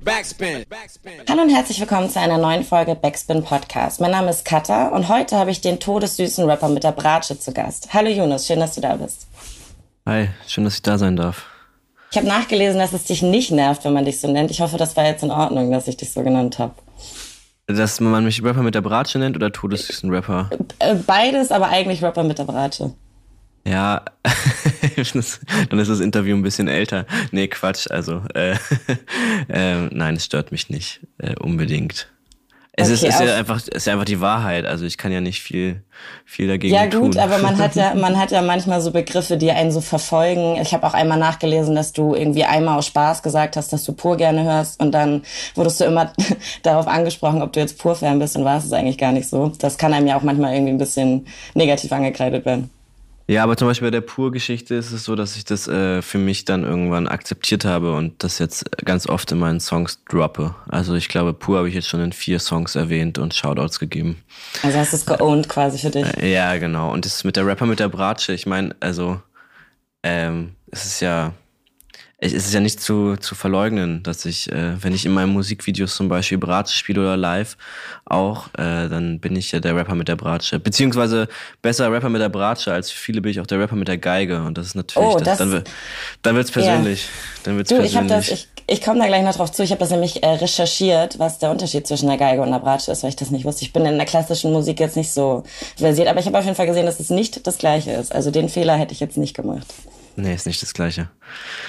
Backspin. Hallo und herzlich willkommen zu einer neuen Folge Backspin Podcast. Mein Name ist Katha und heute habe ich den todessüßen Rapper mit der Bratsche zu Gast. Hallo Jonas, schön, dass du da bist. Hi, schön, dass ich da sein darf. Ich habe nachgelesen, dass es dich nicht nervt, wenn man dich so nennt. Ich hoffe, das war jetzt in Ordnung, dass ich dich so genannt habe. Dass man mich Rapper mit der Bratsche nennt oder todessüßen Rapper? Äh, beides, aber eigentlich Rapper mit der Bratsche. Ja, dann ist das Interview ein bisschen älter. Nee, Quatsch. Also, äh, äh, nein, es stört mich nicht äh, unbedingt. Es okay, ist, ist ja einfach, ist ja einfach die Wahrheit. Also ich kann ja nicht viel, viel dagegen tun. Ja gut, aber man hat ja, man hat ja manchmal so Begriffe, die einen so verfolgen. Ich habe auch einmal nachgelesen, dass du irgendwie einmal aus Spaß gesagt hast, dass du pur gerne hörst und dann wurdest du immer darauf angesprochen, ob du jetzt pur Fan bist und war es eigentlich gar nicht so. Das kann einem ja auch manchmal irgendwie ein bisschen negativ angekreidet werden. Ja, aber zum Beispiel bei der Pur-Geschichte ist es so, dass ich das äh, für mich dann irgendwann akzeptiert habe und das jetzt ganz oft in meinen Songs droppe. Also ich glaube, Pur habe ich jetzt schon in vier Songs erwähnt und Shoutouts gegeben. Also hast du es geowned quasi für dich. Äh, ja, genau. Und das ist mit der Rapper mit der Bratsche. Ich meine, also ähm, es ist ja es ist ja nicht zu, zu verleugnen, dass ich, äh, wenn ich in meinen Musikvideos zum Beispiel Bratsche spiele oder live auch, äh, dann bin ich ja der Rapper mit der Bratsche. Beziehungsweise besser Rapper mit der Bratsche, als viele bin ich auch der Rapper mit der Geige. Und das ist natürlich, oh, das, das, dann, dann wird's persönlich. Ja. Dann wird's du, persönlich. ich habe das, ich, ich komme da gleich noch drauf zu. Ich habe das nämlich äh, recherchiert, was der Unterschied zwischen der Geige und der Bratsche ist, weil ich das nicht wusste. Ich bin in der klassischen Musik jetzt nicht so versiert, aber ich habe auf jeden Fall gesehen, dass es nicht das Gleiche ist. Also den Fehler hätte ich jetzt nicht gemacht. Nee, ist nicht das Gleiche.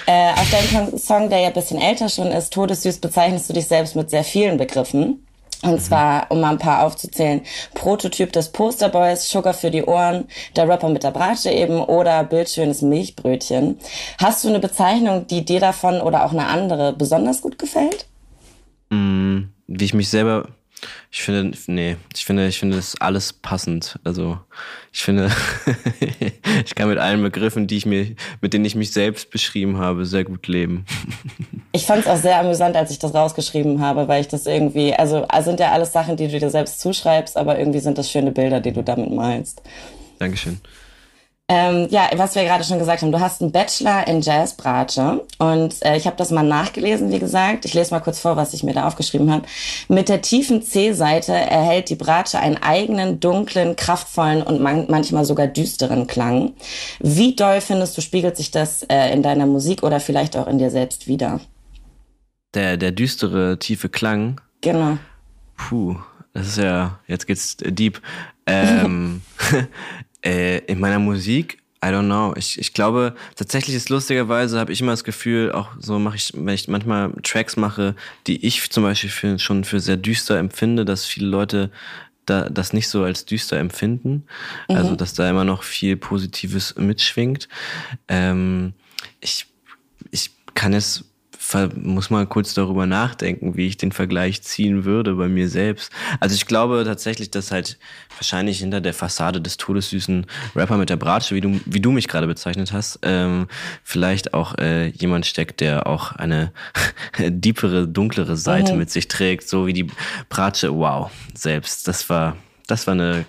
Äh, auf deinem Song, der ja ein bisschen älter schon ist, Todessüß, bezeichnest du dich selbst mit sehr vielen Begriffen. Und mhm. zwar, um mal ein paar aufzuzählen, Prototyp des Posterboys, Sugar für die Ohren, der Rapper mit der Bratsche eben oder bildschönes Milchbrötchen. Hast du eine Bezeichnung, die dir davon oder auch eine andere besonders gut gefällt? Mm, wie ich mich selber ich finde, nee, ich finde, ich finde das alles passend. Also ich finde, ich kann mit allen Begriffen, die ich mir, mit denen ich mich selbst beschrieben habe, sehr gut leben. Ich fand es auch sehr amüsant, als ich das rausgeschrieben habe, weil ich das irgendwie, also, sind ja alles Sachen, die du dir selbst zuschreibst, aber irgendwie sind das schöne Bilder, die du damit malst. Dankeschön. Ähm, ja, was wir gerade schon gesagt haben, du hast einen Bachelor in Jazzbratsche und äh, ich habe das mal nachgelesen, wie gesagt. Ich lese mal kurz vor, was ich mir da aufgeschrieben habe. Mit der tiefen C-Seite erhält die Bratsche einen eigenen, dunklen, kraftvollen und man manchmal sogar düsteren Klang. Wie doll findest du, spiegelt sich das äh, in deiner Musik oder vielleicht auch in dir selbst wieder? Der, der düstere, tiefe Klang? Genau. Puh, das ist ja, jetzt geht's deep. Ähm, Äh, in meiner Musik, I don't know. Ich, ich glaube, tatsächlich ist lustigerweise, habe ich immer das Gefühl, auch so mache ich, wenn ich manchmal Tracks mache, die ich zum Beispiel für, schon für sehr düster empfinde, dass viele Leute da, das nicht so als düster empfinden. Mhm. Also, dass da immer noch viel Positives mitschwingt. Ähm, ich, ich kann es muss mal kurz darüber nachdenken, wie ich den Vergleich ziehen würde bei mir selbst. Also ich glaube tatsächlich, dass halt wahrscheinlich hinter der Fassade des todessüßen Rapper mit der Bratsche, wie du, wie du mich gerade bezeichnet hast, ähm, vielleicht auch äh, jemand steckt, der auch eine diepere, dunklere Seite mhm. mit sich trägt, so wie die Bratsche. Wow, selbst. Das war, das war eine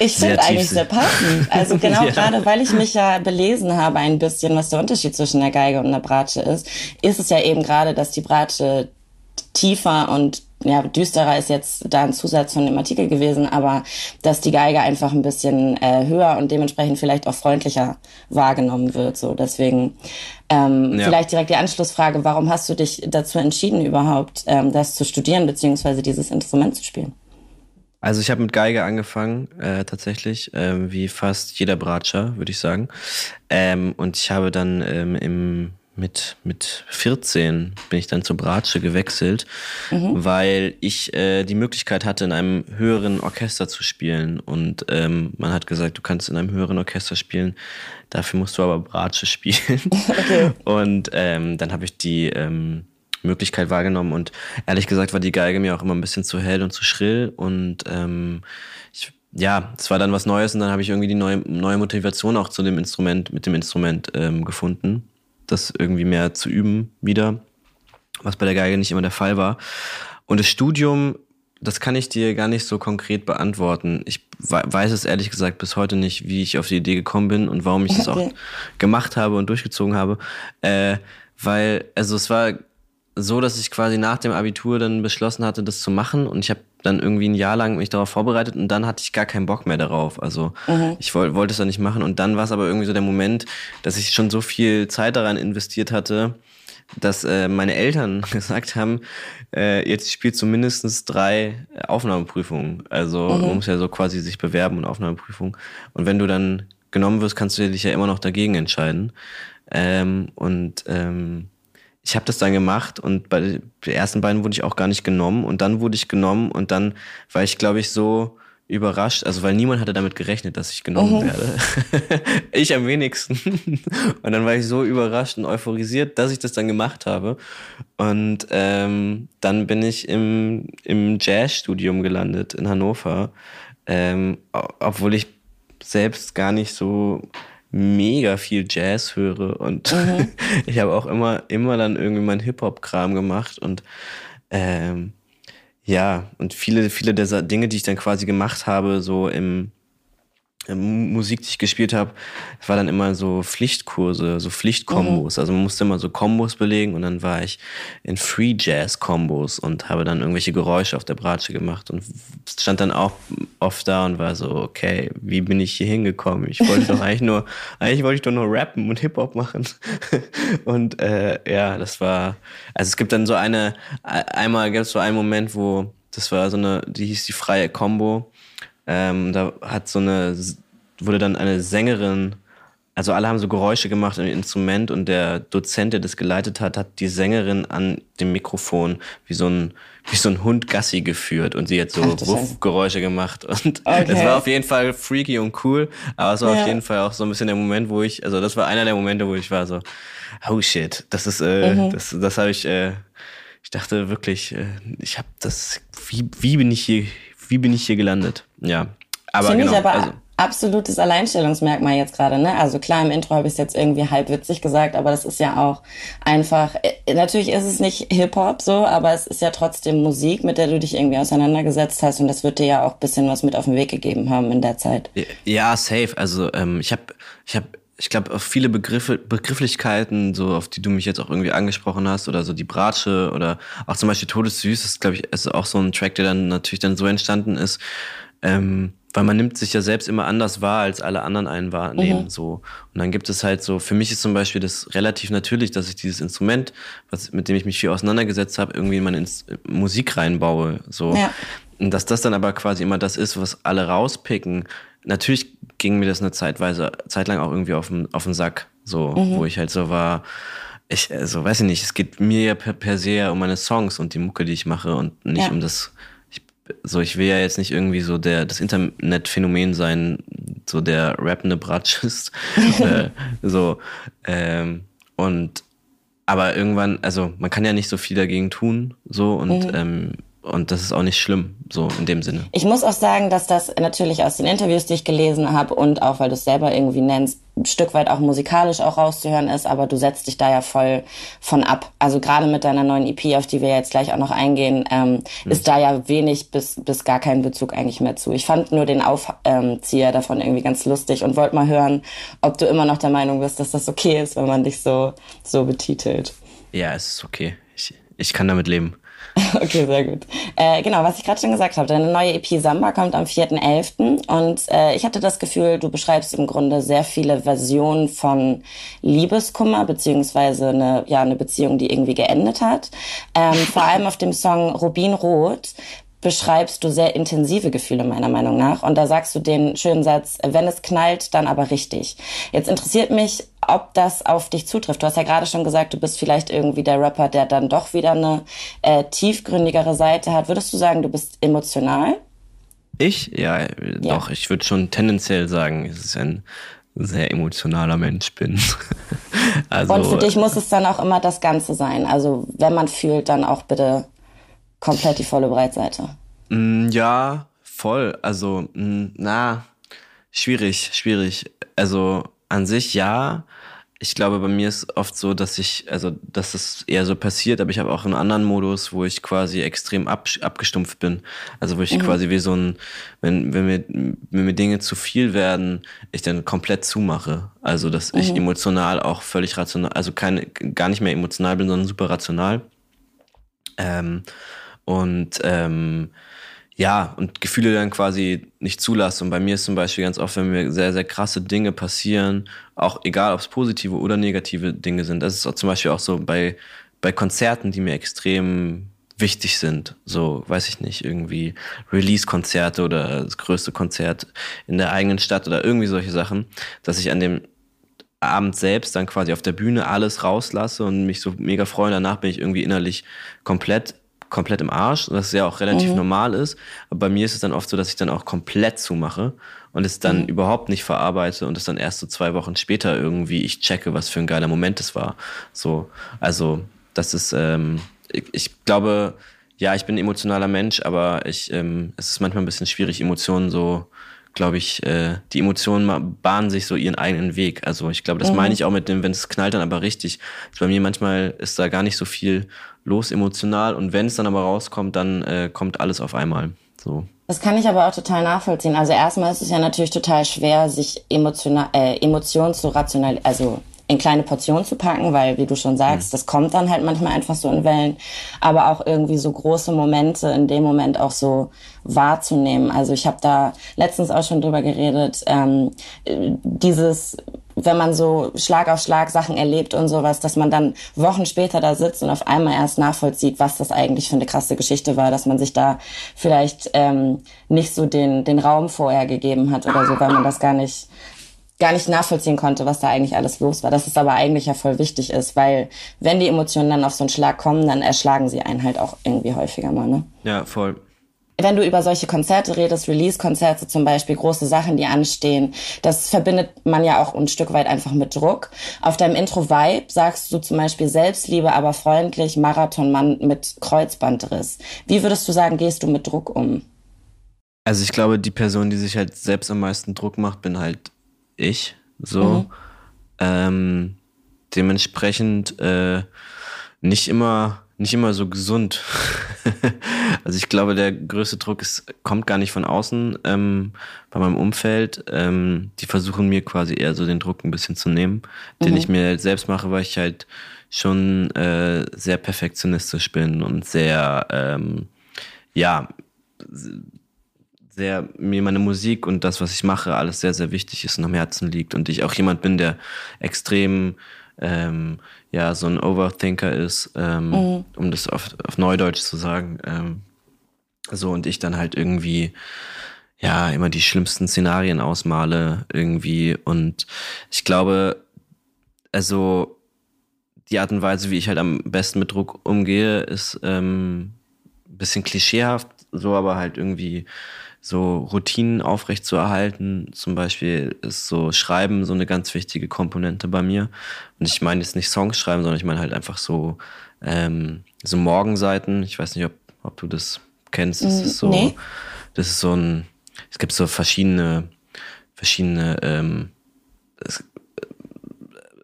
ich finde eigentlich sehr passend. Also genau ja. gerade, weil ich mich ja belesen habe ein bisschen, was der Unterschied zwischen der Geige und der Bratsche ist, ist es ja eben gerade, dass die Bratsche tiefer und ja, düsterer ist jetzt da ein Zusatz von dem Artikel gewesen, aber dass die Geige einfach ein bisschen äh, höher und dementsprechend vielleicht auch freundlicher wahrgenommen wird. So, deswegen ähm, ja. vielleicht direkt die Anschlussfrage: Warum hast du dich dazu entschieden, überhaupt ähm, das zu studieren beziehungsweise dieses Instrument zu spielen? Also ich habe mit Geige angefangen, äh, tatsächlich, ähm, wie fast jeder Bratscher, würde ich sagen. Ähm, und ich habe dann ähm, im, mit, mit 14 bin ich dann zur Bratsche gewechselt, mhm. weil ich äh, die Möglichkeit hatte, in einem höheren Orchester zu spielen. Und ähm, man hat gesagt, du kannst in einem höheren Orchester spielen, dafür musst du aber Bratsche spielen. Okay. Und ähm, dann habe ich die... Ähm, Möglichkeit wahrgenommen. Und ehrlich gesagt war die Geige mir auch immer ein bisschen zu hell und zu schrill. Und ähm, ich, ja, es war dann was Neues und dann habe ich irgendwie die neue, neue Motivation auch zu dem Instrument, mit dem Instrument ähm, gefunden, das irgendwie mehr zu üben wieder, was bei der Geige nicht immer der Fall war. Und das Studium, das kann ich dir gar nicht so konkret beantworten. Ich weiß es ehrlich gesagt bis heute nicht, wie ich auf die Idee gekommen bin und warum ich das auch gemacht habe und durchgezogen habe. Äh, weil, also es war so, dass ich quasi nach dem Abitur dann beschlossen hatte, das zu machen. Und ich habe dann irgendwie ein Jahr lang mich darauf vorbereitet und dann hatte ich gar keinen Bock mehr darauf. Also mhm. ich wollte es dann nicht machen. Und dann war es aber irgendwie so der Moment, dass ich schon so viel Zeit daran investiert hatte, dass äh, meine Eltern gesagt haben, äh, jetzt spielt zumindest drei Aufnahmeprüfungen. Also mhm. man muss ja so quasi sich bewerben und Aufnahmeprüfung. Und wenn du dann genommen wirst, kannst du dich ja immer noch dagegen entscheiden. Ähm, und ähm, ich habe das dann gemacht und bei den ersten beiden wurde ich auch gar nicht genommen und dann wurde ich genommen und dann war ich, glaube ich, so überrascht, also weil niemand hatte damit gerechnet, dass ich genommen mhm. werde. ich am wenigsten. Und dann war ich so überrascht und euphorisiert, dass ich das dann gemacht habe. Und ähm, dann bin ich im, im Jazzstudium gelandet in Hannover, ähm, obwohl ich selbst gar nicht so mega viel Jazz höre und mhm. ich habe auch immer immer dann irgendwie meinen Hip Hop Kram gemacht und ähm, ja und viele viele der Dinge, die ich dann quasi gemacht habe, so im Musik, die ich gespielt habe, war dann immer so Pflichtkurse, so Pflichtkombos. Mhm. Also man musste immer so Kombos belegen und dann war ich in Free Jazz Kombos und habe dann irgendwelche Geräusche auf der Bratsche gemacht und stand dann auch oft da und war so, okay, wie bin ich hier hingekommen? Ich wollte doch eigentlich nur, eigentlich wollte ich doch nur rappen und Hip Hop machen. und äh, ja, das war, also es gibt dann so eine, einmal gab es so einen Moment, wo das war so eine, die hieß die freie Combo ähm, da hat so eine, wurde dann eine Sängerin, also alle haben so Geräusche gemacht im Instrument und der Dozent, der das geleitet hat, hat die Sängerin an dem Mikrofon wie so ein, wie so ein Hund Gassi geführt und sie hat so Wuff-Geräusche gemacht. Und okay. das war auf jeden Fall freaky und cool, aber es war ja. auf jeden Fall auch so ein bisschen der Moment, wo ich, also das war einer der Momente, wo ich war so, oh shit, das ist, äh, mhm. das, das habe ich, äh, ich dachte wirklich, äh, ich habe das, wie, wie bin ich hier, wie bin ich hier gelandet? Ja. Aber Finde genau, ich aber also, absolutes Alleinstellungsmerkmal jetzt gerade, ne? Also klar, im Intro habe ich es jetzt irgendwie halb witzig gesagt, aber das ist ja auch einfach, äh, natürlich ist es nicht Hip-Hop so, aber es ist ja trotzdem Musik, mit der du dich irgendwie auseinandergesetzt hast und das wird dir ja auch bisschen was mit auf den Weg gegeben haben in der Zeit. Ja, safe. Also ähm, ich habe ich hab ich glaube, auf viele Begriffe, Begrifflichkeiten, so auf die du mich jetzt auch irgendwie angesprochen hast, oder so die Bratsche oder auch zum Beispiel Todessüß, ist, glaube ich, ist auch so ein Track, der dann natürlich dann so entstanden ist. Ähm, weil man nimmt sich ja selbst immer anders wahr, als alle anderen einen wahrnehmen. Mhm. So. Und dann gibt es halt so, für mich ist zum Beispiel das relativ natürlich, dass ich dieses Instrument, was, mit dem ich mich viel auseinandergesetzt habe, irgendwie in meine Ins Musik reinbaue. So. Ja. Und dass das dann aber quasi immer das ist, was alle rauspicken. Natürlich ging mir das eine Zeitweise, zeitlang auch irgendwie auf den, auf den Sack, so, mhm. wo ich halt so war, ich, also weiß ich nicht, es geht mir ja per, per se ja um meine Songs und die Mucke, die ich mache und nicht ja. um das, so, ich will ja jetzt nicht irgendwie so der, das Internetphänomen sein, so der rappende Bratschist, äh, so, ähm, und, aber irgendwann, also man kann ja nicht so viel dagegen tun, so, und, mhm. ähm, und das ist auch nicht schlimm, so in dem Sinne. Ich muss auch sagen, dass das natürlich aus den Interviews, die ich gelesen habe und auch, weil du es selber irgendwie nennst, ein Stück weit auch musikalisch auch rauszuhören ist, aber du setzt dich da ja voll von ab. Also gerade mit deiner neuen EP, auf die wir jetzt gleich auch noch eingehen, ähm, hm. ist da ja wenig bis, bis gar kein Bezug eigentlich mehr zu. Ich fand nur den Aufzieher davon irgendwie ganz lustig und wollte mal hören, ob du immer noch der Meinung bist, dass das okay ist, wenn man dich so, so betitelt. Ja, es ist okay. Ich, ich kann damit leben. Okay, sehr gut. Äh, genau, was ich gerade schon gesagt habe, deine neue EP Samba kommt am 4.11. Und äh, ich hatte das Gefühl, du beschreibst im Grunde sehr viele Versionen von Liebeskummer, beziehungsweise eine, ja, eine Beziehung, die irgendwie geendet hat. Ähm, vor allem auf dem Song Rubinrot beschreibst du sehr intensive Gefühle meiner Meinung nach. Und da sagst du den schönen Satz, wenn es knallt, dann aber richtig. Jetzt interessiert mich, ob das auf dich zutrifft. Du hast ja gerade schon gesagt, du bist vielleicht irgendwie der Rapper, der dann doch wieder eine äh, tiefgründigere Seite hat. Würdest du sagen, du bist emotional? Ich? Ja, ja. doch. Ich würde schon tendenziell sagen, es ist ein sehr emotionaler Mensch bin. also, Und für dich muss es dann auch immer das Ganze sein. Also wenn man fühlt, dann auch bitte komplett die volle Breitseite. Mm, ja, voll. Also, mm, na, schwierig, schwierig. Also an sich ja. Ich glaube, bei mir ist oft so, dass ich, also, dass es eher so passiert, aber ich habe auch einen anderen Modus, wo ich quasi extrem ab, abgestumpft bin. Also, wo ich mhm. quasi wie so ein, wenn, wenn mir, wenn mir Dinge zu viel werden, ich dann komplett zumache. Also, dass mhm. ich emotional auch völlig rational, also keine, gar nicht mehr emotional bin, sondern super rational. Ähm, und ähm, ja, und Gefühle dann quasi nicht zulasse. Und bei mir ist zum Beispiel ganz oft, wenn mir sehr, sehr krasse Dinge passieren, auch egal, ob es positive oder negative Dinge sind. Das ist auch zum Beispiel auch so bei, bei Konzerten, die mir extrem wichtig sind. So, weiß ich nicht, irgendwie Release-Konzerte oder das größte Konzert in der eigenen Stadt oder irgendwie solche Sachen, dass ich an dem Abend selbst dann quasi auf der Bühne alles rauslasse und mich so mega freue. Danach bin ich irgendwie innerlich komplett komplett im Arsch, was ja auch relativ mhm. normal ist. Aber bei mir ist es dann oft so, dass ich dann auch komplett zumache und es dann mhm. überhaupt nicht verarbeite und es dann erst so zwei Wochen später irgendwie ich checke, was für ein geiler Moment es war. So, also das ist, ähm, ich, ich glaube, ja, ich bin ein emotionaler Mensch, aber ich, ähm, es ist manchmal ein bisschen schwierig, Emotionen so glaube ich, äh, die Emotionen bahnen sich so ihren eigenen Weg. Also ich glaube, das mhm. meine ich auch mit dem, wenn es knallt dann aber richtig. Bei mir manchmal ist da gar nicht so viel los emotional und wenn es dann aber rauskommt, dann äh, kommt alles auf einmal. So. Das kann ich aber auch total nachvollziehen. Also erstmal ist es ja natürlich total schwer, sich emotional, äh, Emotionen zu rational, also in kleine Portionen zu packen, weil, wie du schon sagst, mhm. das kommt dann halt manchmal einfach so in Wellen, aber auch irgendwie so große Momente in dem Moment auch so wahrzunehmen. Also ich habe da letztens auch schon drüber geredet, ähm, dieses wenn man so Schlag auf Schlag Sachen erlebt und sowas, dass man dann Wochen später da sitzt und auf einmal erst nachvollzieht, was das eigentlich für eine krasse Geschichte war, dass man sich da vielleicht ähm, nicht so den, den Raum vorher gegeben hat oder so, weil man das gar nicht gar nicht nachvollziehen konnte, was da eigentlich alles los war. Dass es aber eigentlich ja voll wichtig ist, weil wenn die Emotionen dann auf so einen Schlag kommen, dann erschlagen sie einen halt auch irgendwie häufiger mal, ne? Ja, voll. Wenn du über solche Konzerte redest, Release-Konzerte zum Beispiel, große Sachen, die anstehen, das verbindet man ja auch ein Stück weit einfach mit Druck. Auf deinem Intro-Vibe sagst du zum Beispiel Selbstliebe, aber freundlich, Marathonmann mit Kreuzbandriss. Wie würdest du sagen, gehst du mit Druck um? Also ich glaube, die Person, die sich halt selbst am meisten Druck macht, bin halt ich. So. Mhm. Ähm, dementsprechend äh, nicht immer nicht immer so gesund. also ich glaube, der größte Druck ist, kommt gar nicht von außen ähm, bei meinem Umfeld. Ähm, die versuchen mir quasi eher so den Druck ein bisschen zu nehmen, mhm. den ich mir selbst mache, weil ich halt schon äh, sehr perfektionistisch bin und sehr, ähm, ja, sehr mir meine Musik und das, was ich mache, alles sehr, sehr wichtig ist und am Herzen liegt. Und ich auch jemand bin, der extrem ähm, ja so ein Overthinker ist, ähm, mhm. um das auf, auf Neudeutsch zu sagen. Ähm, so und ich dann halt irgendwie ja immer die schlimmsten Szenarien ausmale irgendwie und ich glaube, also die Art und Weise, wie ich halt am besten mit Druck umgehe, ist ähm, bisschen klischeehaft, so aber halt irgendwie so Routinen aufrecht zu erhalten. Zum Beispiel ist so Schreiben so eine ganz wichtige Komponente bei mir. Und ich meine jetzt nicht Songs schreiben, sondern ich meine halt einfach so, ähm, so Morgenseiten. Ich weiß nicht, ob, ob du das kennst. Das ist so, nee. das ist so ein, es gibt so verschiedene, verschiedene, ähm, es,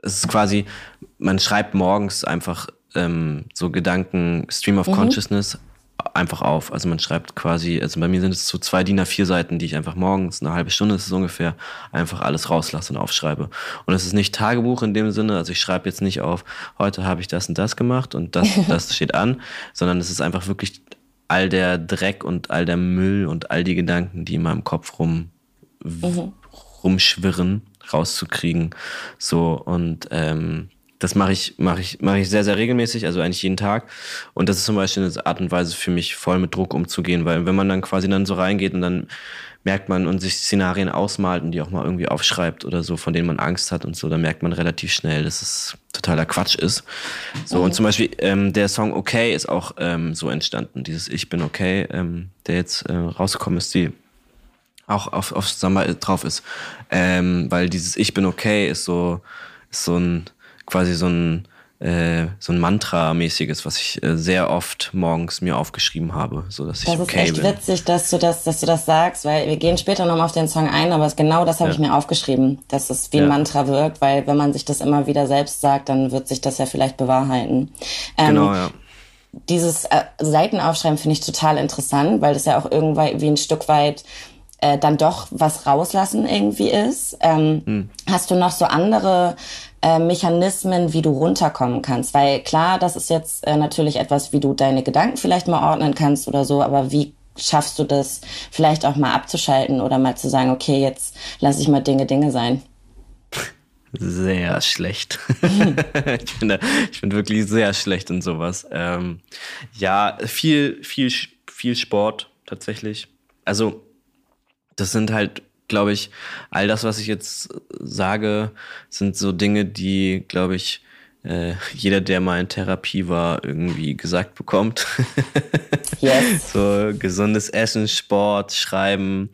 es ist quasi, man schreibt morgens einfach ähm, so Gedanken, Stream of mhm. Consciousness einfach auf. Also man schreibt quasi, also bei mir sind es so zwei DIN A4 Seiten, die ich einfach morgens, eine halbe Stunde ist es ungefähr, einfach alles rauslasse und aufschreibe. Und es ist nicht Tagebuch in dem Sinne, also ich schreibe jetzt nicht auf, heute habe ich das und das gemacht und das, das steht an, sondern es ist einfach wirklich all der Dreck und all der Müll und all die Gedanken, die in meinem Kopf rum, mhm. rumschwirren, rauszukriegen. So und ähm, das mache ich, mache ich, mache ich sehr, sehr regelmäßig, also eigentlich jeden Tag. Und das ist zum Beispiel eine Art und Weise für mich, voll mit Druck umzugehen, weil wenn man dann quasi dann so reingeht und dann merkt man und sich Szenarien ausmalt und die auch mal irgendwie aufschreibt oder so, von denen man Angst hat und so, dann merkt man relativ schnell, dass es totaler Quatsch ist. So, und zum Beispiel ähm, der Song Okay ist auch ähm, so entstanden, dieses Ich bin okay, ähm, der jetzt äh, rausgekommen ist, die auch auf, auf Samba drauf ist. Ähm, weil dieses Ich bin okay ist so, ist so ein quasi so ein, äh, so ein Mantra-mäßiges, was ich äh, sehr oft morgens mir aufgeschrieben habe, so dass ich das okay ist echt bin. witzig, dass du das, dass du das sagst, weil wir gehen später nochmal auf den Song ein, aber genau das habe ja. ich mir aufgeschrieben, dass es wie ein ja. Mantra wirkt, weil wenn man sich das immer wieder selbst sagt, dann wird sich das ja vielleicht bewahrheiten. Ähm, genau, ja dieses äh, Seitenaufschreiben finde ich total interessant, weil das ja auch irgendwie wie ein Stück weit äh, dann doch was rauslassen irgendwie ist. Ähm, hm. Hast du noch so andere äh, Mechanismen, wie du runterkommen kannst. Weil klar, das ist jetzt äh, natürlich etwas, wie du deine Gedanken vielleicht mal ordnen kannst oder so, aber wie schaffst du das vielleicht auch mal abzuschalten oder mal zu sagen, okay, jetzt lasse ich mal Dinge Dinge sein? Sehr schlecht. ich, bin da, ich bin wirklich sehr schlecht in sowas. Ähm, ja, viel, viel, viel Sport tatsächlich. Also, das sind halt, glaube ich, all das, was ich jetzt sage, sind so Dinge, die, glaube ich, äh, jeder, der mal in Therapie war, irgendwie gesagt bekommt. yes. So gesundes Essen, Sport, Schreiben,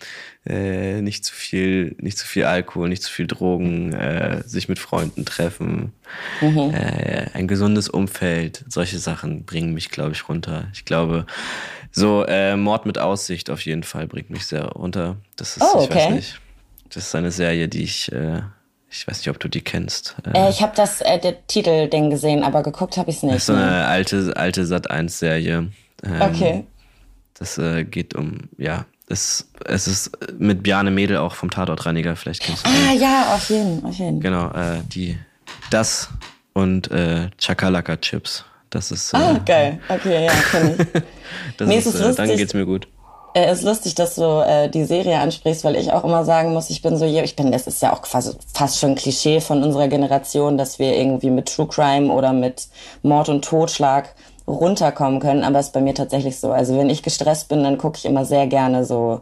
äh, nicht zu viel, nicht zu viel Alkohol, nicht zu viel Drogen, äh, sich mit Freunden treffen, mhm. äh, ein gesundes Umfeld, solche Sachen bringen mich, glaube ich, runter. Ich glaube, so äh, Mord mit Aussicht auf jeden Fall bringt mich sehr runter. Das ist, oh, okay. ich weiß nicht. Das ist eine Serie, die ich äh, ich weiß nicht, ob du die kennst. Äh, ich habe das äh, Titelding gesehen, aber geguckt habe ich es nicht. Das ist so eine ne? alte alte Sat 1 Serie. Ähm, okay. Das äh, geht um ja, es, es ist mit Bjarne Mädel auch vom Tatortreiniger, vielleicht kennst du Ah den. ja, auf jeden, auf jeden. Genau, äh, die das und äh, Chakalaka Chips. Das ist. Äh, ah, geil. Okay, ja, kenn ich. das nee, ist, ist äh, dann geht's mir gut äh, ist lustig, dass du äh, die Serie ansprichst, weil ich auch immer sagen muss, ich bin so, ich bin, das ist ja auch quasi fast schon Klischee von unserer Generation, dass wir irgendwie mit True Crime oder mit Mord und Totschlag runterkommen können, aber es ist bei mir tatsächlich so. Also wenn ich gestresst bin, dann gucke ich immer sehr gerne so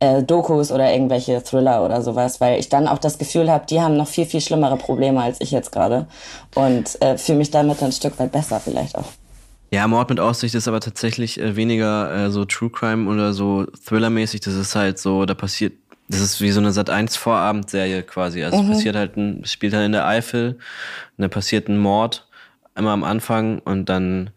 äh, Dokus oder irgendwelche Thriller oder sowas, weil ich dann auch das Gefühl habe, die haben noch viel, viel schlimmere Probleme als ich jetzt gerade und äh, fühle mich damit ein Stück weit besser vielleicht auch. Ja, Mord mit Aussicht ist aber tatsächlich äh, weniger äh, so True Crime oder so Thriller-mäßig. Das ist halt so, da passiert, das ist wie so eine Sat 1 Vorabendserie quasi. Also mhm. es passiert halt ein, spielt halt in der Eifel, und da passiert ein Mord immer am Anfang und dann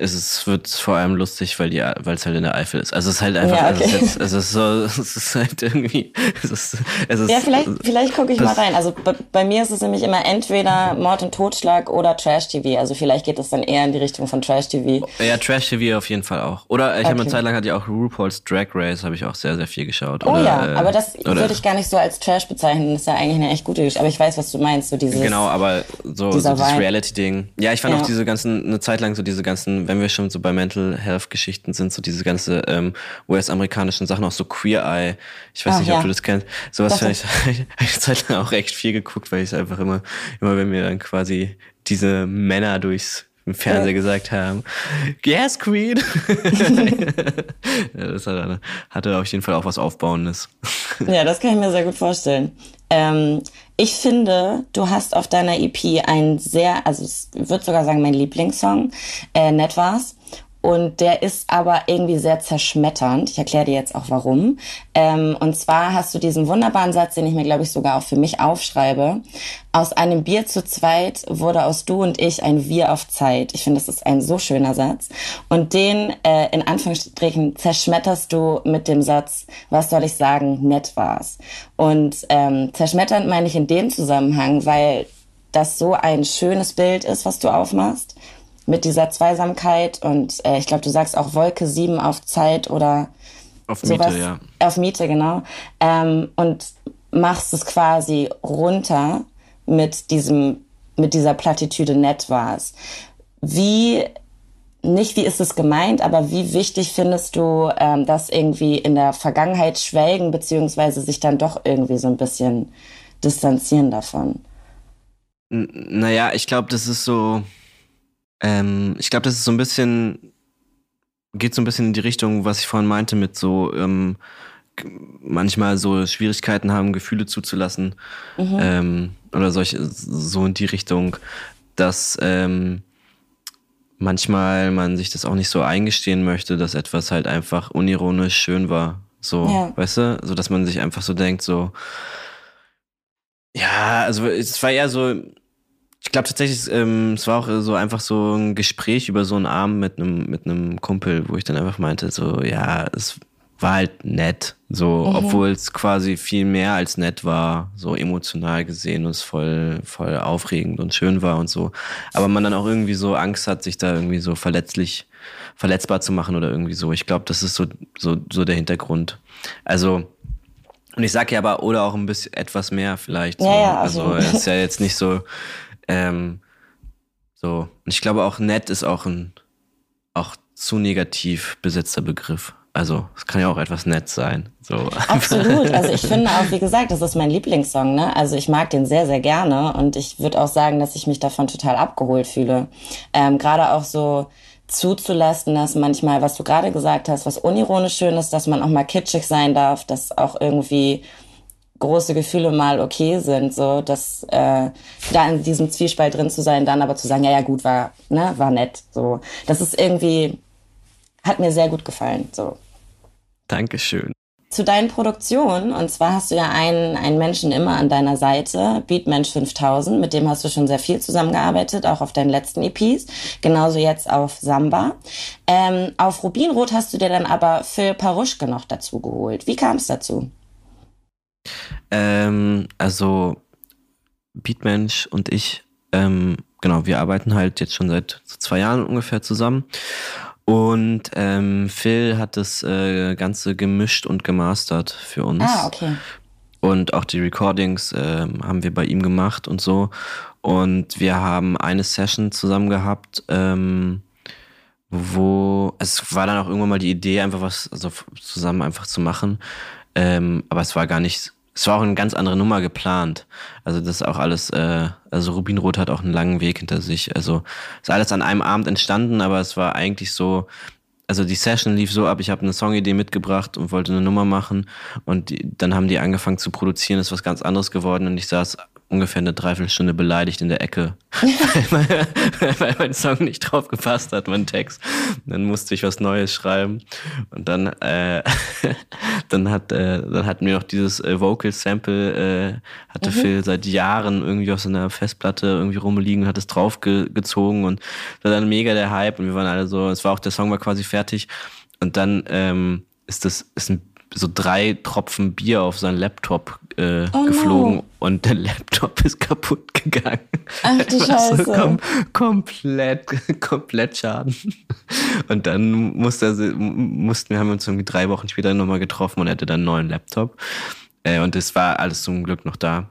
es ist, wird vor allem lustig, weil die, weil es halt in der Eifel ist. Also es ist halt einfach, ja, okay. also es, ist, also es ist so, es ist halt irgendwie, es ist, es ist Ja, vielleicht, vielleicht gucke ich mal rein. Also bei, bei, mir ist es nämlich immer entweder Mord und Totschlag oder Trash-TV. Also vielleicht geht es dann eher in die Richtung von Trash-TV. Ja, Trash-TV auf jeden Fall auch. Oder ich okay. habe eine Zeit lang hatte ich auch RuPaul's Drag Race, habe ich auch sehr, sehr viel geschaut. Oh oder, ja, aber das würde ich gar nicht so als Trash bezeichnen. Das ist ja eigentlich eine echt gute Geschichte. Aber ich weiß, was du meinst, so dieses. Genau, aber so, so dieses Reality-Ding. Ja, ich fand ja. auch diese ganzen, eine Zeit lang so diese ganzen, wenn wir schon so bei Mental Health Geschichten sind, so diese ganze ähm, US-amerikanischen Sachen, auch so Queer Eye. Ich weiß Ach, nicht, ja. ob du das kennst. Sowas finde ich, ich eine Zeit lang auch echt viel geguckt, weil ich es einfach immer, immer wenn mir dann quasi diese Männer durchs im Fernseher ja. gesagt haben, yes, Queen. ja, das hatte, hatte auf jeden Fall auch was Aufbauendes. ja, das kann ich mir sehr gut vorstellen. Ähm, ich finde, du hast auf deiner EP einen sehr, also ich würde sogar sagen, mein Lieblingssong, äh, Nett war's. Und der ist aber irgendwie sehr zerschmetternd. Ich erkläre dir jetzt auch warum. Ähm, und zwar hast du diesen wunderbaren Satz, den ich mir, glaube ich, sogar auch für mich aufschreibe. Aus einem Bier zu zweit wurde aus du und ich ein Wir auf Zeit. Ich finde, das ist ein so schöner Satz. Und den äh, in Anführungsstrichen zerschmetterst du mit dem Satz, was soll ich sagen, nett war's. Und ähm, zerschmetternd meine ich in dem Zusammenhang, weil das so ein schönes Bild ist, was du aufmachst mit dieser Zweisamkeit und äh, ich glaube, du sagst auch Wolke 7 auf Zeit oder auf Miete, sowas. ja. Auf Miete, genau. Ähm, und machst es quasi runter mit diesem, mit dieser Plattitüde nett war's. Wie, nicht wie ist es gemeint, aber wie wichtig findest du, ähm, das irgendwie in der Vergangenheit schwelgen, beziehungsweise sich dann doch irgendwie so ein bisschen distanzieren davon? N naja, ich glaube, das ist so, ähm, ich glaube, das ist so ein bisschen, geht so ein bisschen in die Richtung, was ich vorhin meinte, mit so ähm, manchmal so Schwierigkeiten haben, Gefühle zuzulassen. Mhm. Ähm, oder solche, so in die Richtung, dass ähm, manchmal man sich das auch nicht so eingestehen möchte, dass etwas halt einfach unironisch schön war. So, ja. weißt du? So dass man sich einfach so denkt, so, ja, also es war eher so, ich glaube tatsächlich, ähm, es war auch so einfach so ein Gespräch über so einen Abend mit einem mit einem Kumpel, wo ich dann einfach meinte, so ja, es war halt nett, so mhm. obwohl es quasi viel mehr als nett war, so emotional gesehen und es voll voll aufregend und schön war und so, aber man dann auch irgendwie so Angst hat, sich da irgendwie so verletzlich verletzbar zu machen oder irgendwie so. Ich glaube, das ist so so so der Hintergrund. Also Und ich sage ja aber, oder auch ein bisschen etwas mehr vielleicht. So. Ja, ja, also, also es ist ja jetzt nicht so, ähm, so. Und ich glaube auch nett ist auch ein, auch zu negativ besetzter Begriff. Also, es kann ja auch etwas nett sein. So. Absolut. Also ich finde auch, wie gesagt, das ist mein Lieblingssong. Ne? Also ich mag den sehr, sehr gerne und ich würde auch sagen, dass ich mich davon total abgeholt fühle. Ähm, gerade auch so zuzulassen, dass manchmal, was du gerade gesagt hast, was unironisch schön ist, dass man auch mal kitschig sein darf, dass auch irgendwie große Gefühle mal okay sind, so dass äh, da in diesem Zwiespalt drin zu sein, dann aber zu sagen, ja ja gut war, ne, war nett, so das ist irgendwie hat mir sehr gut gefallen. So. Dankeschön. Zu deinen Produktionen, und zwar hast du ja einen, einen Menschen immer an deiner Seite, Beatmensch 5000, mit dem hast du schon sehr viel zusammengearbeitet, auch auf deinen letzten EPs, genauso jetzt auf Samba. Ähm, auf Rubinrot hast du dir dann aber Phil Paruschke noch dazu geholt. Wie kam es dazu? Ähm, also Beatmensch und ich, ähm, genau, wir arbeiten halt jetzt schon seit zwei Jahren ungefähr zusammen. Und ähm, Phil hat das äh, Ganze gemischt und gemastert für uns. Ah, okay. Und auch die Recordings äh, haben wir bei ihm gemacht und so. Und wir haben eine Session zusammen gehabt, ähm, wo es war dann auch irgendwann mal die Idee, einfach was also zusammen einfach zu machen. Ähm, aber es war gar nicht es war auch eine ganz andere Nummer geplant. Also das ist auch alles, äh, also Rubinrot hat auch einen langen Weg hinter sich. Also ist alles an einem Abend entstanden, aber es war eigentlich so, also die Session lief so ab, ich habe eine Songidee mitgebracht und wollte eine Nummer machen und die, dann haben die angefangen zu produzieren, ist was ganz anderes geworden und ich saß ungefähr eine Dreiviertelstunde beleidigt in der Ecke, weil, weil, mein Song nicht drauf gepasst hat, mein Text. Dann musste ich was Neues schreiben und dann, äh, dann hat, äh, dann hatten wir noch dieses äh, Vocal Sample, äh, hatte mhm. Phil seit Jahren irgendwie auf seiner Festplatte irgendwie rumliegen, hat es draufgezogen und war dann mega der Hype und wir waren alle so, es war auch der Song war quasi fertig und dann ähm, ist das ist ein so drei Tropfen Bier auf seinen Laptop äh, oh geflogen no. und der Laptop ist kaputt gegangen. Ach du Scheiße. So kom komplett, komplett Schaden. Und dann musste er, mussten wir haben uns irgendwie drei Wochen später nochmal getroffen und er hatte dann einen neuen Laptop. Äh, und es war alles zum Glück noch da.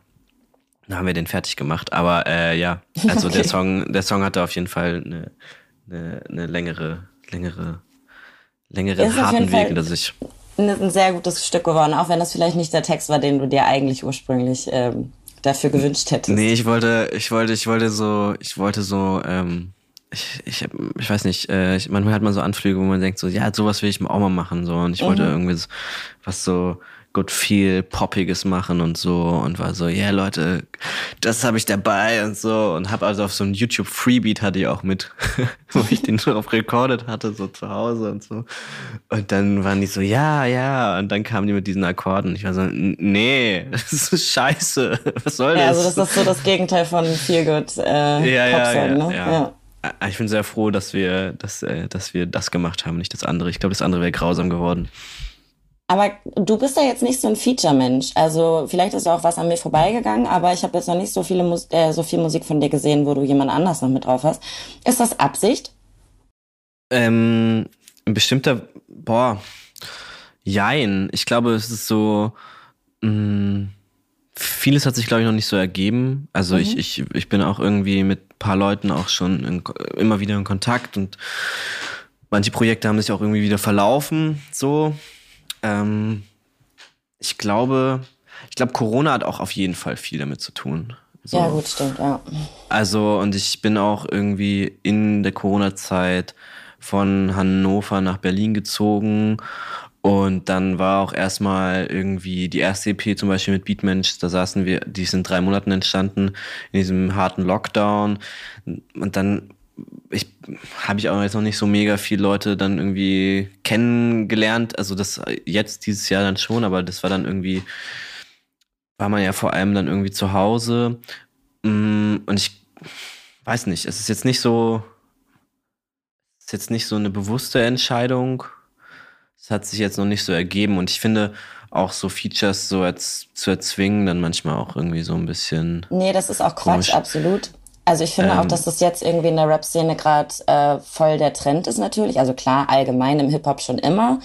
Dann haben wir den fertig gemacht. Aber äh, ja, also okay. der Song, der Song hatte auf jeden Fall eine, eine, eine längere, längere, längere harten Weg, dass ich ein sehr gutes Stück geworden, auch wenn das vielleicht nicht der Text war, den du dir eigentlich ursprünglich ähm, dafür gewünscht hättest. Nee, ich wollte, ich wollte, ich wollte so, ich wollte so, ähm, ich, ich, ich weiß nicht, äh, ich, manchmal hat man so Anflüge, wo man denkt so, ja, sowas will ich auch mal machen, so, und ich mhm. wollte irgendwie was so, gut viel Poppiges machen und so und war so, ja yeah, Leute, das habe ich dabei und so und habe also auf so einem YouTube Freebeat hatte ich auch mit, wo ich den drauf recorded hatte, so zu Hause und so. Und dann waren die so, ja, ja, und dann kamen die mit diesen Akkorden. Ich war so, nee, das ist scheiße. Was soll das? Ja, also das ist so das Gegenteil von Feel Good äh, ja, ja, ja, ne? ja. ja. Ich bin sehr froh, dass wir, dass, äh, dass wir das gemacht haben, nicht das andere. Ich glaube, das andere wäre grausam geworden. Aber du bist ja jetzt nicht so ein Feature-Mensch. Also vielleicht ist auch was an mir vorbeigegangen, aber ich habe jetzt noch nicht so viele Mus äh, so viel Musik von dir gesehen, wo du jemand anders noch mit drauf hast. Ist das Absicht? Ähm, ein bestimmter, boah, jein. Ich glaube, es ist so, mh, mm, vieles hat sich, glaube ich, noch nicht so ergeben. Also mhm. ich, ich, ich bin auch irgendwie mit ein paar Leuten auch schon in, immer wieder in Kontakt und manche Projekte haben sich auch irgendwie wieder verlaufen, so. Ähm, ich glaube, ich glaube, Corona hat auch auf jeden Fall viel damit zu tun. So. Ja, gut, stimmt, ja. Also, und ich bin auch irgendwie in der Corona-Zeit von Hannover nach Berlin gezogen. Und dann war auch erstmal irgendwie die erste EP zum Beispiel mit Beatmensch, da saßen wir, die sind drei Monaten entstanden, in diesem harten Lockdown. Und dann ich habe ich auch jetzt noch nicht so mega viele Leute dann irgendwie kennengelernt. Also das jetzt dieses Jahr dann schon, aber das war dann irgendwie, war man ja vor allem dann irgendwie zu Hause. Mm, und ich weiß nicht, es ist jetzt nicht so, es ist jetzt nicht so eine bewusste Entscheidung. Es hat sich jetzt noch nicht so ergeben und ich finde auch so Features so als, zu erzwingen dann manchmal auch irgendwie so ein bisschen. Nee, das ist auch Quatsch, komisch. absolut. Also ich finde ähm, auch, dass das jetzt irgendwie in der Rap-Szene gerade äh, voll der Trend ist natürlich. Also klar, allgemein im Hip-Hop schon immer.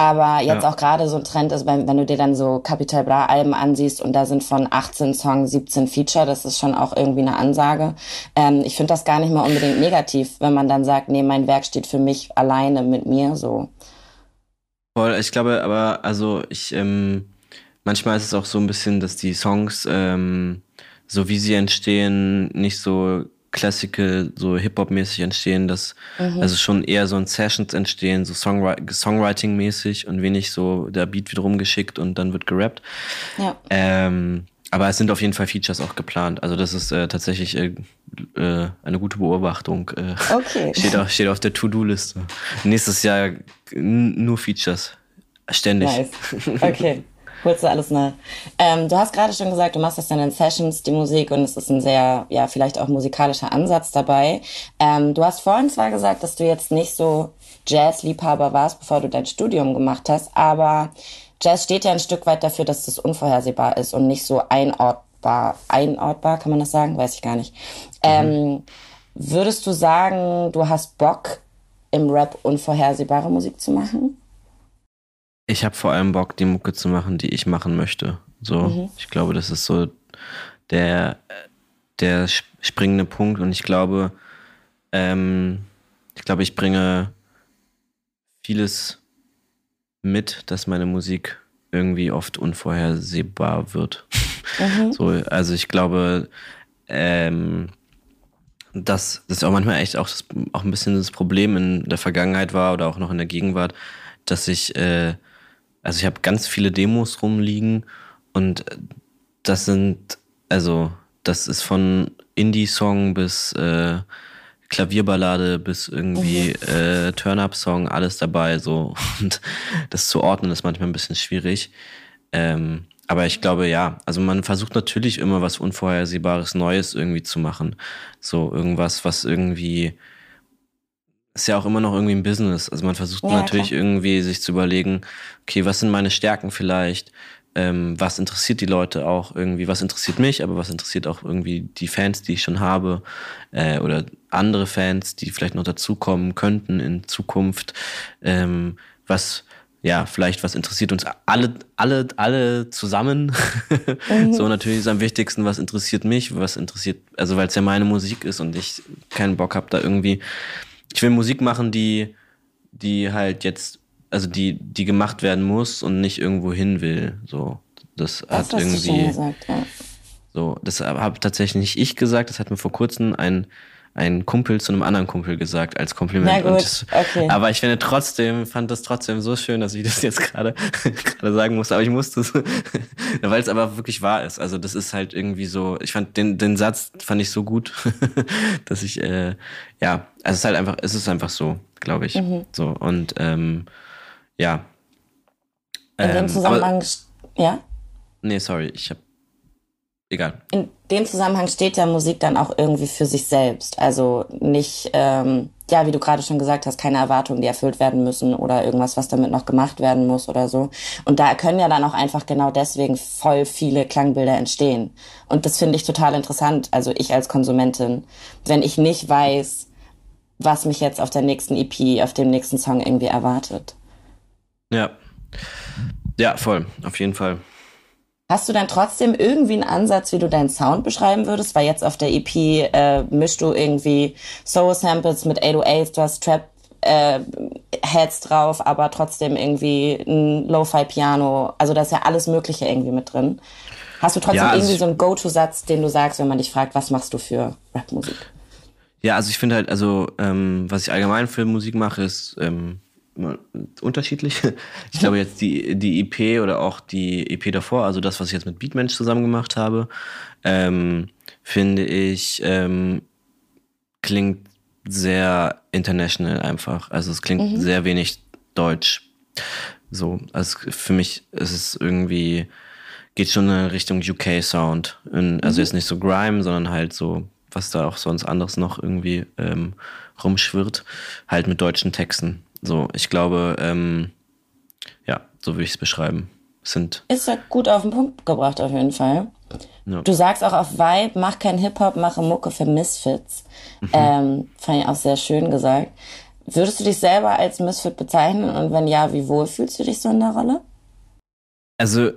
Aber jetzt ja. auch gerade so ein Trend ist, wenn, wenn du dir dann so Capital Bra Alben ansiehst und da sind von 18 Songs 17 Feature, das ist schon auch irgendwie eine Ansage. Ähm, ich finde das gar nicht mal unbedingt negativ, wenn man dann sagt, nee, mein Werk steht für mich alleine mit mir so. Voll, ich glaube aber, also ich, ähm, manchmal ist es auch so ein bisschen, dass die Songs, ähm, so wie sie entstehen, nicht so Classical, so Hip-Hop-mäßig entstehen, dass mhm. also schon eher so in Sessions entstehen, so Songwriting-mäßig und wenig so der Beat wird rumgeschickt und dann wird gerappt. Ja. Ähm, aber es sind auf jeden Fall Features auch geplant. Also das ist äh, tatsächlich äh, äh, eine gute Beobachtung. Äh, okay. steht, auf, steht auf der To-Do-Liste. Nächstes Jahr nur Features. Ständig. Nice. Okay. Holst du alles nach. Ähm, du hast gerade schon gesagt, du machst das dann in Sessions, die Musik, und es ist ein sehr, ja, vielleicht auch musikalischer Ansatz dabei. Ähm, du hast vorhin zwar gesagt, dass du jetzt nicht so Jazz-Liebhaber warst, bevor du dein Studium gemacht hast, aber Jazz steht ja ein Stück weit dafür, dass es unvorhersehbar ist und nicht so einortbar. Einortbar, kann man das sagen? Weiß ich gar nicht. Mhm. Würdest du sagen, du hast Bock, im Rap unvorhersehbare Musik zu machen? Ich habe vor allem Bock, die Mucke zu machen, die ich machen möchte. So, mhm. ich glaube, das ist so der, der springende Punkt und ich glaube, ähm, ich glaube, ich bringe vieles mit, dass meine Musik irgendwie oft unvorhersehbar wird. Mhm. So, also ich glaube, ähm, dass das auch manchmal echt auch, das, auch ein bisschen das Problem in der Vergangenheit war oder auch noch in der Gegenwart, dass ich äh, also ich habe ganz viele Demos rumliegen und das sind, also das ist von Indie-Song bis äh, Klavierballade bis irgendwie mhm. äh, Turn-Up-Song, alles dabei so. Und das zu ordnen ist manchmal ein bisschen schwierig. Ähm, aber ich glaube, ja, also man versucht natürlich immer was Unvorhersehbares, Neues irgendwie zu machen. So irgendwas, was irgendwie ist ja auch immer noch irgendwie ein Business. Also man versucht ja, natürlich klar. irgendwie sich zu überlegen, okay, was sind meine Stärken vielleicht? Ähm, was interessiert die Leute auch irgendwie? Was interessiert mich, aber was interessiert auch irgendwie die Fans, die ich schon habe? Äh, oder andere Fans, die vielleicht noch dazukommen könnten in Zukunft? Ähm, was ja, vielleicht was interessiert uns alle, alle, alle zusammen. Mhm. so natürlich ist am wichtigsten, was interessiert mich, was interessiert, also weil es ja meine Musik ist und ich keinen Bock habe, da irgendwie ich will Musik machen, die, die halt jetzt, also die, die gemacht werden muss und nicht irgendwo hin will. So, das, das hat irgendwie. Gesagt, ja. So, das habe tatsächlich nicht ich gesagt, das hat mir vor kurzem ein ein Kumpel zu einem anderen Kumpel gesagt als Kompliment. Na gut, das, okay. Aber ich finde trotzdem, fand das trotzdem so schön, dass ich das jetzt gerade gerade sagen muss. Aber ich musste es, weil es aber wirklich wahr ist. Also das ist halt irgendwie so. Ich fand den den Satz fand ich so gut, dass ich äh, ja, also es ist halt einfach, es ist einfach so, glaube ich. Mhm. So und ähm, ja. In dem ähm, Zusammenhang, aber, ja. Nee, sorry, ich habe egal. In dem Zusammenhang steht ja Musik dann auch irgendwie für sich selbst. Also nicht, ähm, ja, wie du gerade schon gesagt hast, keine Erwartungen, die erfüllt werden müssen oder irgendwas, was damit noch gemacht werden muss oder so. Und da können ja dann auch einfach genau deswegen voll viele Klangbilder entstehen. Und das finde ich total interessant. Also ich als Konsumentin, wenn ich nicht weiß, was mich jetzt auf der nächsten EP, auf dem nächsten Song irgendwie erwartet. Ja. Ja, voll, auf jeden Fall. Hast du dann trotzdem irgendwie einen Ansatz, wie du deinen Sound beschreiben würdest? Weil jetzt auf der EP äh, mischst du irgendwie Soul-Samples mit 808s, du hast Trap äh, Heads drauf, aber trotzdem irgendwie ein Lo-Fi-Piano. Also da ist ja alles Mögliche irgendwie mit drin. Hast du trotzdem ja, also irgendwie so einen Go-To-Satz, den du sagst, wenn man dich fragt, was machst du für Rapmusik? Ja, also ich finde halt, also ähm, was ich allgemein für Musik mache, ist ähm, unterschiedlich. Ich glaube jetzt die, die EP oder auch die EP davor, also das, was ich jetzt mit Beatmensch zusammen gemacht habe, ähm, finde ich, ähm, klingt sehr international einfach. Also es klingt mhm. sehr wenig deutsch. So, also für mich ist es irgendwie, geht schon in Richtung UK-Sound. Also mhm. jetzt nicht so Grime, sondern halt so, was da auch sonst anderes noch irgendwie ähm, rumschwirrt, halt mit deutschen Texten. So, ich glaube, ähm, ja, so würde ich es beschreiben. Sind ist ja gut auf den Punkt gebracht, auf jeden Fall. Ja. Du sagst auch auf Vibe, mach kein Hip-Hop, mache Mucke für Misfits. Mhm. Ähm, fand ich auch sehr schön gesagt. Würdest du dich selber als Misfit bezeichnen und wenn ja, wie wohl fühlst du dich so in der Rolle? Also,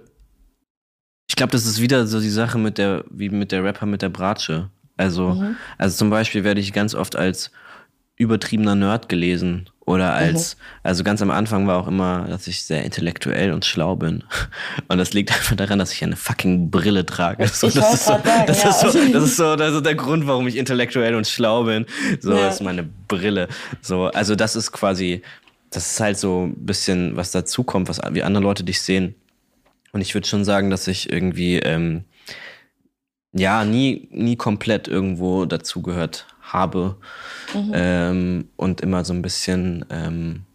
ich glaube, das ist wieder so die Sache mit der, wie mit der Rapper mit der Bratsche. Also, mhm. also zum Beispiel werde ich ganz oft als übertriebener Nerd gelesen oder als, mhm. also ganz am Anfang war auch immer, dass ich sehr intellektuell und schlau bin. Und das liegt einfach daran, dass ich eine fucking Brille trage. So, das, ist so, das, ist so, das ist so, das ist der Grund, warum ich intellektuell und schlau bin. So ja. ist meine Brille. So, also das ist quasi, das ist halt so ein bisschen, was dazukommt, was wie andere Leute dich sehen. Und ich würde schon sagen, dass ich irgendwie, ähm, ja, nie, nie komplett irgendwo dazugehört habe mhm. ähm, und immer so ein bisschen ähm,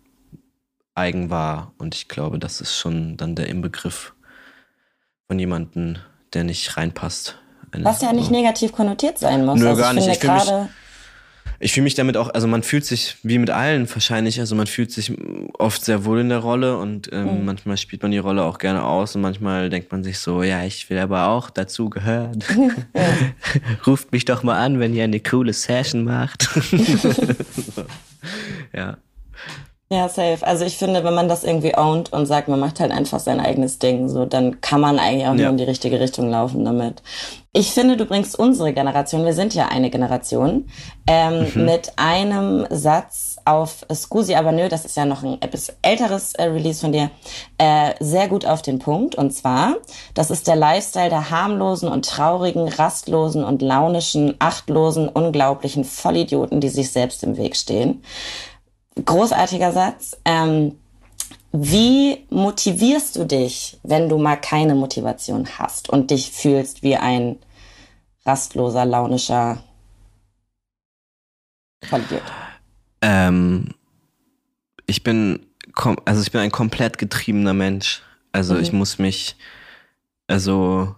eigen war. Und ich glaube, das ist schon dann der Inbegriff von jemandem, der nicht reinpasst. Was ja nicht negativ konnotiert sein muss. Nö, also gar ich nicht. Ich fühle mich, ich fühle mich damit auch, also man fühlt sich wie mit allen wahrscheinlich, also man fühlt sich oft sehr wohl in der Rolle und ähm, mhm. manchmal spielt man die Rolle auch gerne aus und manchmal denkt man sich so, ja, ich will aber auch dazu gehören. Ruft mich doch mal an, wenn ihr eine coole Session macht. ja. Ja, safe. Also ich finde, wenn man das irgendwie ownt und sagt, man macht halt einfach sein eigenes Ding, so, dann kann man eigentlich auch ja. nur in die richtige Richtung laufen damit. Ich finde, du bringst unsere Generation, wir sind ja eine Generation, ähm, mhm. mit einem Satz auf Scusi, aber nö, das ist ja noch ein etwas älteres äh, Release von dir, äh, sehr gut auf den Punkt. Und zwar, das ist der Lifestyle der harmlosen und traurigen, rastlosen und launischen, achtlosen, unglaublichen Vollidioten, die sich selbst im Weg stehen großartiger Satz. Ähm, wie motivierst du dich, wenn du mal keine Motivation hast und dich fühlst wie ein rastloser, launischer Vollidiot? Ähm, ich bin, also ich bin ein komplett getriebener Mensch. Also mhm. ich muss mich, also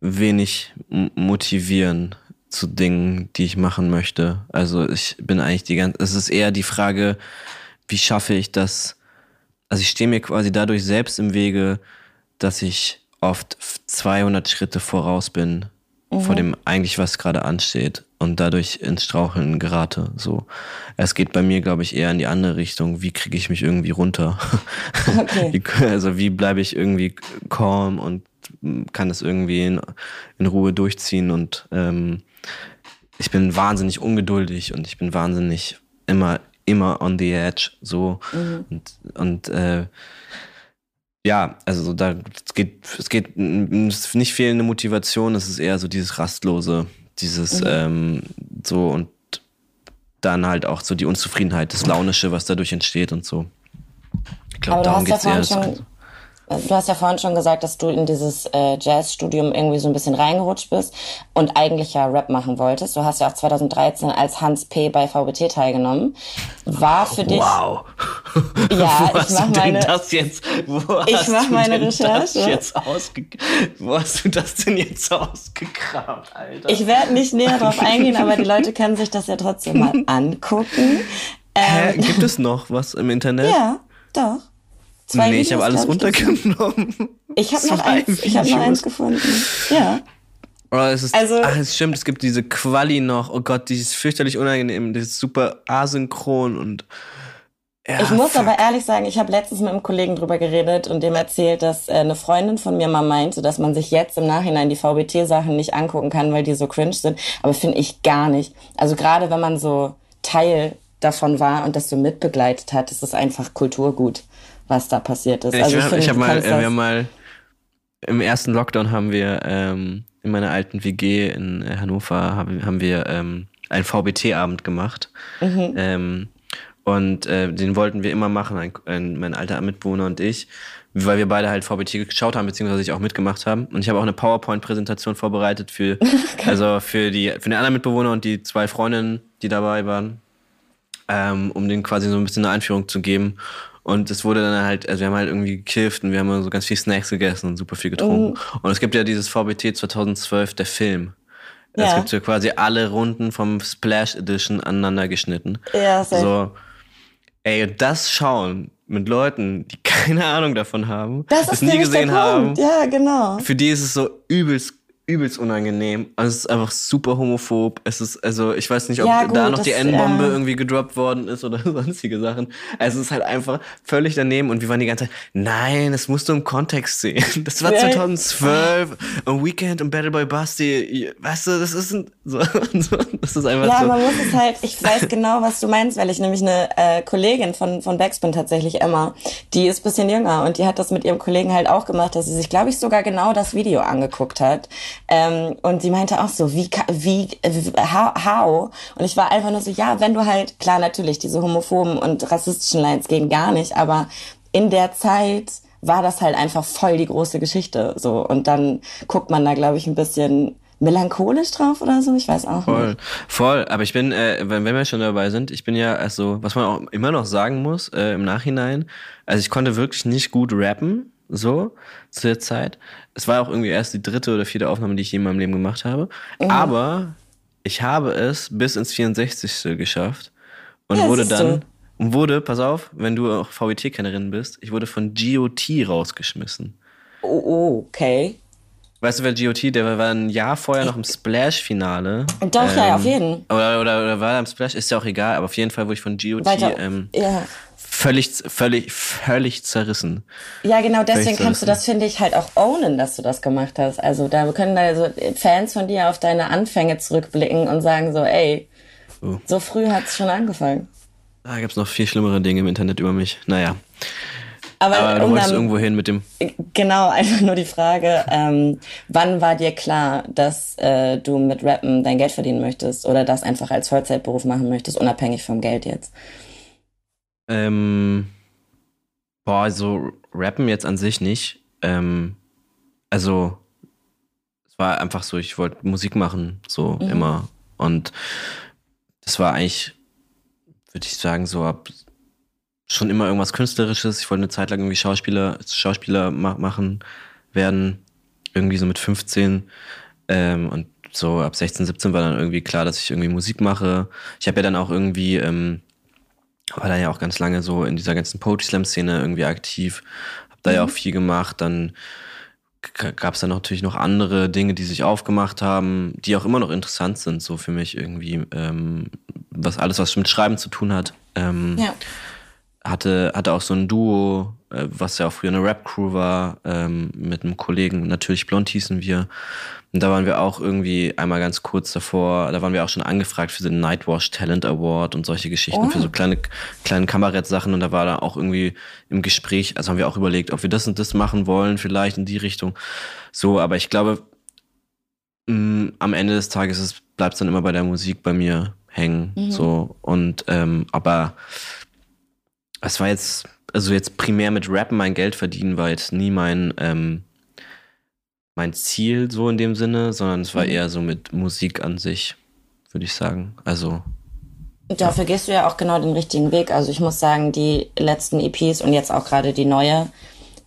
wenig motivieren zu Dingen, die ich machen möchte. Also ich bin eigentlich die ganze, es ist eher die Frage, wie schaffe ich das? Also ich stehe mir quasi dadurch selbst im Wege, dass ich oft 200 Schritte voraus bin mhm. vor dem eigentlich, was gerade ansteht und dadurch ins Straucheln gerate. So, es geht bei mir, glaube ich, eher in die andere Richtung. Wie kriege ich mich irgendwie runter? Okay. also wie bleibe ich irgendwie calm und kann das irgendwie in, in Ruhe durchziehen und ähm, ich bin wahnsinnig ungeduldig und ich bin wahnsinnig immer, immer on the edge, so. Mhm. Und, und äh, ja, also da es geht, es geht es ist nicht fehlende Motivation, es ist eher so dieses Rastlose, dieses mhm. ähm, so und dann halt auch so die Unzufriedenheit, das Launische, was dadurch entsteht und so. Ich glaube, darum geht es eher. Schon, Du hast ja vorhin schon gesagt, dass du in dieses äh, Jazzstudium irgendwie so ein bisschen reingerutscht bist und eigentlich ja Rap machen wolltest. Du hast ja auch 2013 als Hans P. bei VBT teilgenommen. War für dich. Wow. Ja, wo ich mach meine. Das jetzt, wo ich mach meine Recherche. Jetzt ausge wo hast du das denn jetzt ausgekramt, Alter? Ich werde nicht näher drauf eingehen, aber die Leute können sich das ja trotzdem mal angucken. Ähm, Hä, gibt es noch was im Internet? Ja, doch. Zwei nee, Videos, ich habe alles runtergenommen. Ich habe noch eins, ich habe noch eins gefunden. Ja. Oh, es ist, also, ach, es stimmt, es gibt diese Quali noch. Oh Gott, die ist fürchterlich unangenehm. Die ist super asynchron und. Ja, ich muss fuck. aber ehrlich sagen, ich habe letztens mit einem Kollegen drüber geredet und dem erzählt, dass äh, eine Freundin von mir mal meinte, dass man sich jetzt im Nachhinein die VBT-Sachen nicht angucken kann, weil die so cringe sind. Aber finde ich gar nicht. Also gerade wenn man so Teil davon war und das so mitbegleitet hat, ist es einfach Kulturgut was da passiert ist. Ich, also ich, ich, ich habe mal, wir haben mal im ersten Lockdown haben wir ähm, in meiner alten WG in Hannover haben, haben wir ähm, einen VBT-Abend gemacht. Mhm. Ähm, und äh, den wollten wir immer machen, ein, ein, mein alter Mitbewohner und ich, weil wir beide halt VBT geschaut haben, beziehungsweise ich auch mitgemacht haben. Und ich habe auch eine PowerPoint-Präsentation vorbereitet für, also für die, für den anderen Mitbewohner und die zwei Freundinnen, die dabei waren, ähm, um denen quasi so ein bisschen eine Einführung zu geben. Und es wurde dann halt, also wir haben halt irgendwie gekifft und wir haben so ganz viel Snacks gegessen und super viel getrunken. Mhm. Und es gibt ja dieses VBT 2012, der Film. Ja. Es gibt ja quasi alle Runden vom Splash Edition aneinander geschnitten. Ja, sehr. So, ey, das schauen mit Leuten, die keine Ahnung davon haben, das, das nie gesehen haben. Ja, genau. Für die ist es so übelst übelst unangenehm. Also es ist einfach super homophob. Es ist, also ich weiß nicht, ob ja, gut, da noch die N-Bombe äh... irgendwie gedroppt worden ist oder sonstige Sachen. Also es ist halt einfach völlig daneben und wir waren die ganze Zeit, nein, das musst du im Kontext sehen. Das war 2012 und Weekend und Battle Boy Basti. Weißt du, das ist ein, so, das ist einfach ja, so. Ja, man muss es halt, ich weiß genau, was du meinst, weil ich nämlich eine äh, Kollegin von, von Backspin tatsächlich, Emma, die ist bisschen jünger und die hat das mit ihrem Kollegen halt auch gemacht, dass sie sich, glaube ich, sogar genau das Video angeguckt hat ähm, und sie meinte auch so, wie, wie, how? Und ich war einfach nur so, ja, wenn du halt, klar, natürlich, diese homophoben und rassistischen Lines gehen gar nicht, aber in der Zeit war das halt einfach voll die große Geschichte, so. Und dann guckt man da, glaube ich, ein bisschen melancholisch drauf oder so, ich weiß auch voll, nicht. Voll, aber ich bin, äh, wenn, wenn wir schon dabei sind, ich bin ja, also, was man auch immer noch sagen muss äh, im Nachhinein, also ich konnte wirklich nicht gut rappen, so zu der Zeit. Es war auch irgendwie erst die dritte oder vierte Aufnahme, die ich je in meinem Leben gemacht habe. Mhm. Aber ich habe es bis ins 64. geschafft und ja, wurde dann und wurde, pass auf, wenn du auch VWT-Kennerin bist, ich wurde von GOT rausgeschmissen. Oh, oh, okay. Weißt du, wer GOT, der war ein Jahr vorher noch im Splash-Finale. Doch, ähm, ja, auf jeden. Oder, oder, oder war er im Splash, ist ja auch egal, aber auf jeden Fall wurde ich von GOT ähm, ja völlig, völlig, völlig zerrissen. Ja, genau deswegen kannst du das, finde ich, halt auch ownen, dass du das gemacht hast. Also da können da so Fans von dir auf deine Anfänge zurückblicken und sagen so, ey, oh. so früh hat es schon angefangen. Da gibt es noch viel schlimmere Dinge im Internet über mich. Naja. Aber, Aber du um wolltest dann, irgendwo hin mit dem. Genau, einfach nur die Frage, ähm, wann war dir klar, dass äh, du mit Rappen dein Geld verdienen möchtest oder das einfach als Vollzeitberuf machen möchtest, unabhängig vom Geld jetzt? Ähm, boah, also rappen jetzt an sich nicht. Ähm, also es war einfach so, ich wollte Musik machen, so mhm. immer. Und das war eigentlich, würde ich sagen, so ab schon immer irgendwas Künstlerisches. Ich wollte eine Zeit lang irgendwie Schauspieler, Schauspieler ma machen werden. Irgendwie so mit 15. Ähm, und so ab 16, 17 war dann irgendwie klar, dass ich irgendwie Musik mache. Ich habe ja dann auch irgendwie ähm, war da ja auch ganz lange so in dieser ganzen Poetry Slam Szene irgendwie aktiv, hab da mhm. ja auch viel gemacht, dann gab es dann natürlich noch andere Dinge, die sich aufgemacht haben, die auch immer noch interessant sind, so für mich irgendwie, ähm, was alles, was mit Schreiben zu tun hat. Ähm, ja. Hatte, hatte auch so ein Duo, äh, was ja auch früher eine Rap-Crew war, ähm, mit einem Kollegen, natürlich blond hießen wir. Und da waren wir auch irgendwie einmal ganz kurz davor, da waren wir auch schon angefragt für den Nightwash Talent Award und solche Geschichten, oh. für so oh. kleine, kleine Kabarettsachen. Und da war da auch irgendwie im Gespräch, also haben wir auch überlegt, ob wir das und das machen wollen, vielleicht in die Richtung. So, aber ich glaube, mh, mm, am Ende des Tages bleibt es dann immer bei der Musik bei mir hängen. Mhm. So. Und ähm, aber es war jetzt, also jetzt primär mit Rappen mein Geld verdienen, war jetzt nie mein ähm, mein Ziel so in dem Sinne, sondern es war mhm. eher so mit Musik an sich, würde ich sagen. Also. Dafür gehst du ja auch genau den richtigen Weg. Also ich muss sagen, die letzten EPs und jetzt auch gerade die neue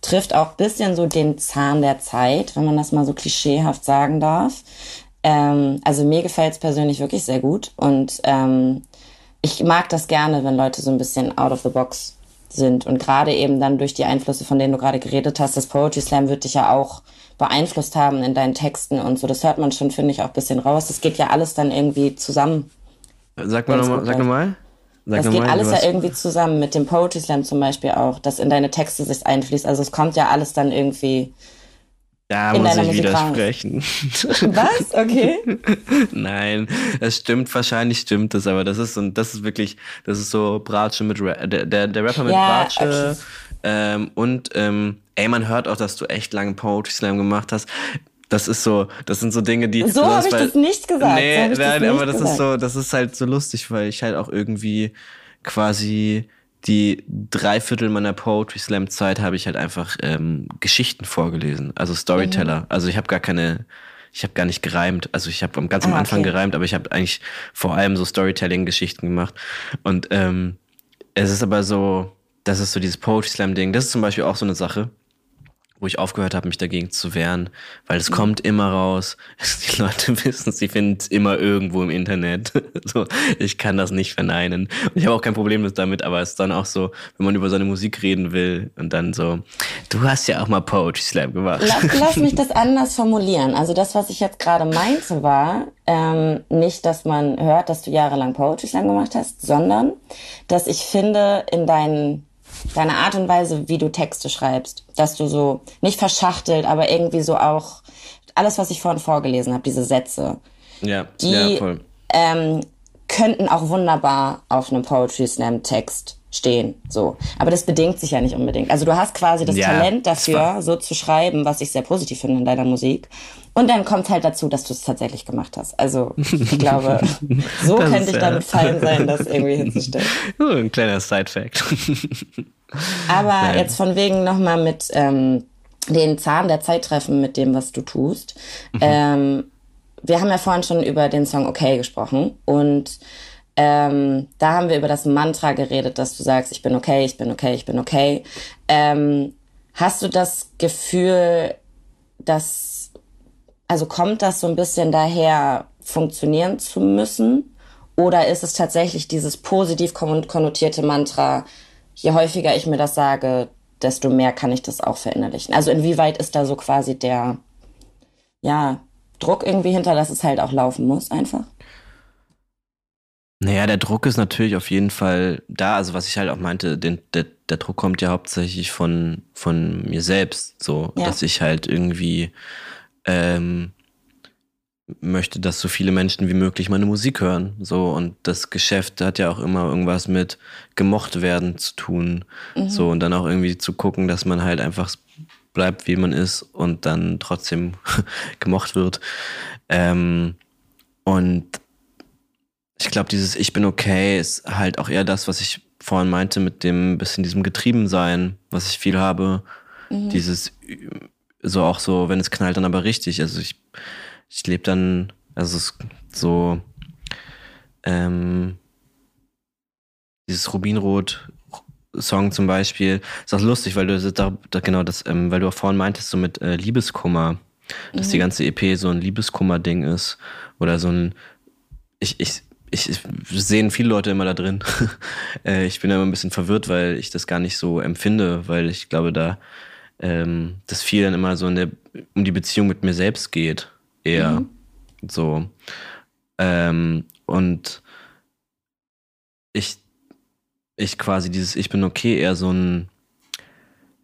trifft auch ein bisschen so den Zahn der Zeit, wenn man das mal so klischeehaft sagen darf. Ähm, also mir gefällt es persönlich wirklich sehr gut und ähm, ich mag das gerne, wenn Leute so ein bisschen out of the box sind und gerade eben dann durch die Einflüsse, von denen du gerade geredet hast, das Poetry Slam wird dich ja auch beeinflusst haben in deinen Texten und so. Das hört man schon, finde ich, auch ein bisschen raus. Das geht ja alles dann irgendwie zusammen. Sag mal nochmal, sag nochmal. Sag das geht mal, alles ja irgendwie zusammen, mit dem Poetry Slam zum Beispiel auch, dass in deine Texte sich einfließt. Also es kommt ja alles dann irgendwie. Da in muss ich Musik widersprechen. Was? Okay. Nein, es stimmt, wahrscheinlich stimmt es, aber das ist so, das ist wirklich, das ist so Bratsche mit Ra der, der, der Rapper mit ja, Bratsche okay. Ähm, und ähm, ey, man hört auch, dass du echt lange Poetry Slam gemacht hast. Das ist so, das sind so Dinge, die. So habe ich weil, das nicht gesagt. Nee, so nein, aber das gesagt. ist so, das ist halt so lustig, weil ich halt auch irgendwie quasi die Dreiviertel meiner Poetry Slam Zeit habe ich halt einfach ähm, Geschichten vorgelesen, also Storyteller. Mhm. Also ich habe gar keine, ich habe gar nicht gereimt. Also ich habe ganz am ah, Anfang okay. gereimt, aber ich habe eigentlich vor allem so Storytelling-Geschichten gemacht. Und ähm, es ist aber so, das ist so dieses Poetry Slam Ding. Das ist zum Beispiel auch so eine Sache wo ich aufgehört habe, mich dagegen zu wehren, weil es mhm. kommt immer raus. Die Leute wissen sie finden es immer irgendwo im Internet. so, ich kann das nicht verneinen. Und ich habe auch kein Problem damit, aber es ist dann auch so, wenn man über seine Musik reden will und dann so, du hast ja auch mal Poetry Slam gemacht. Lass, lass mich das anders formulieren. Also das, was ich jetzt gerade meinte, war ähm, nicht, dass man hört, dass du jahrelang Poetry Slam gemacht hast, sondern dass ich finde, in deinen deine Art und Weise, wie du Texte schreibst, dass du so nicht verschachtelt, aber irgendwie so auch alles, was ich vorhin vorgelesen habe, diese Sätze, ja, die ja, voll. Ähm, könnten auch wunderbar auf einem Poetry Slam Text stehen, so. Aber das bedingt sich ja nicht unbedingt. Also du hast quasi das ja, Talent dafür, so zu schreiben, was ich sehr positiv finde in deiner Musik. Und dann kommt halt dazu, dass du es tatsächlich gemacht hast. Also ich glaube, so das könnte ich damit fein sein, das irgendwie hinzustellen. ein kleiner Side-Fact. Aber Nein. jetzt von wegen nochmal mit ähm, den Zahn der Zeit treffen mit dem, was du tust. Mhm. Ähm, wir haben ja vorhin schon über den Song Okay gesprochen und ähm, da haben wir über das Mantra geredet, dass du sagst, ich bin okay, ich bin okay, ich bin okay. Ähm, hast du das Gefühl, dass, also kommt das so ein bisschen daher, funktionieren zu müssen? Oder ist es tatsächlich dieses positiv konnotierte Mantra, je häufiger ich mir das sage, desto mehr kann ich das auch verinnerlichen? Also inwieweit ist da so quasi der, ja, Druck irgendwie hinter, dass es halt auch laufen muss einfach? Naja, der Druck ist natürlich auf jeden Fall da. Also was ich halt auch meinte, den, der, der Druck kommt ja hauptsächlich von, von mir selbst, so, ja. dass ich halt irgendwie ähm, möchte, dass so viele Menschen wie möglich meine Musik hören. So, und das Geschäft hat ja auch immer irgendwas mit gemocht werden zu tun. Mhm. So, und dann auch irgendwie zu gucken, dass man halt einfach bleibt, wie man ist und dann trotzdem gemocht wird. Ähm, und ich glaube, dieses Ich bin okay ist halt auch eher das, was ich vorhin meinte, mit dem bisschen diesem Getriebensein, was ich viel habe. Mhm. Dieses, so auch so, wenn es knallt, dann aber richtig. Also ich, ich lebe dann, also es so, ähm, dieses Rubinrot Song zum Beispiel, ist auch lustig, weil du da, da genau das, ähm, weil du auch vorhin meintest, so mit äh, Liebeskummer, dass mhm. die ganze EP so ein Liebeskummer-Ding ist oder so ein, ich, ich, ich, sehen viele Leute immer da drin. Äh, ich bin immer ein bisschen verwirrt, weil ich das gar nicht so empfinde, weil ich glaube, da ähm, das viel dann immer so der, um die Beziehung mit mir selbst geht. Eher mhm. so. Ähm, und ich, ich quasi dieses Ich bin okay eher so ein,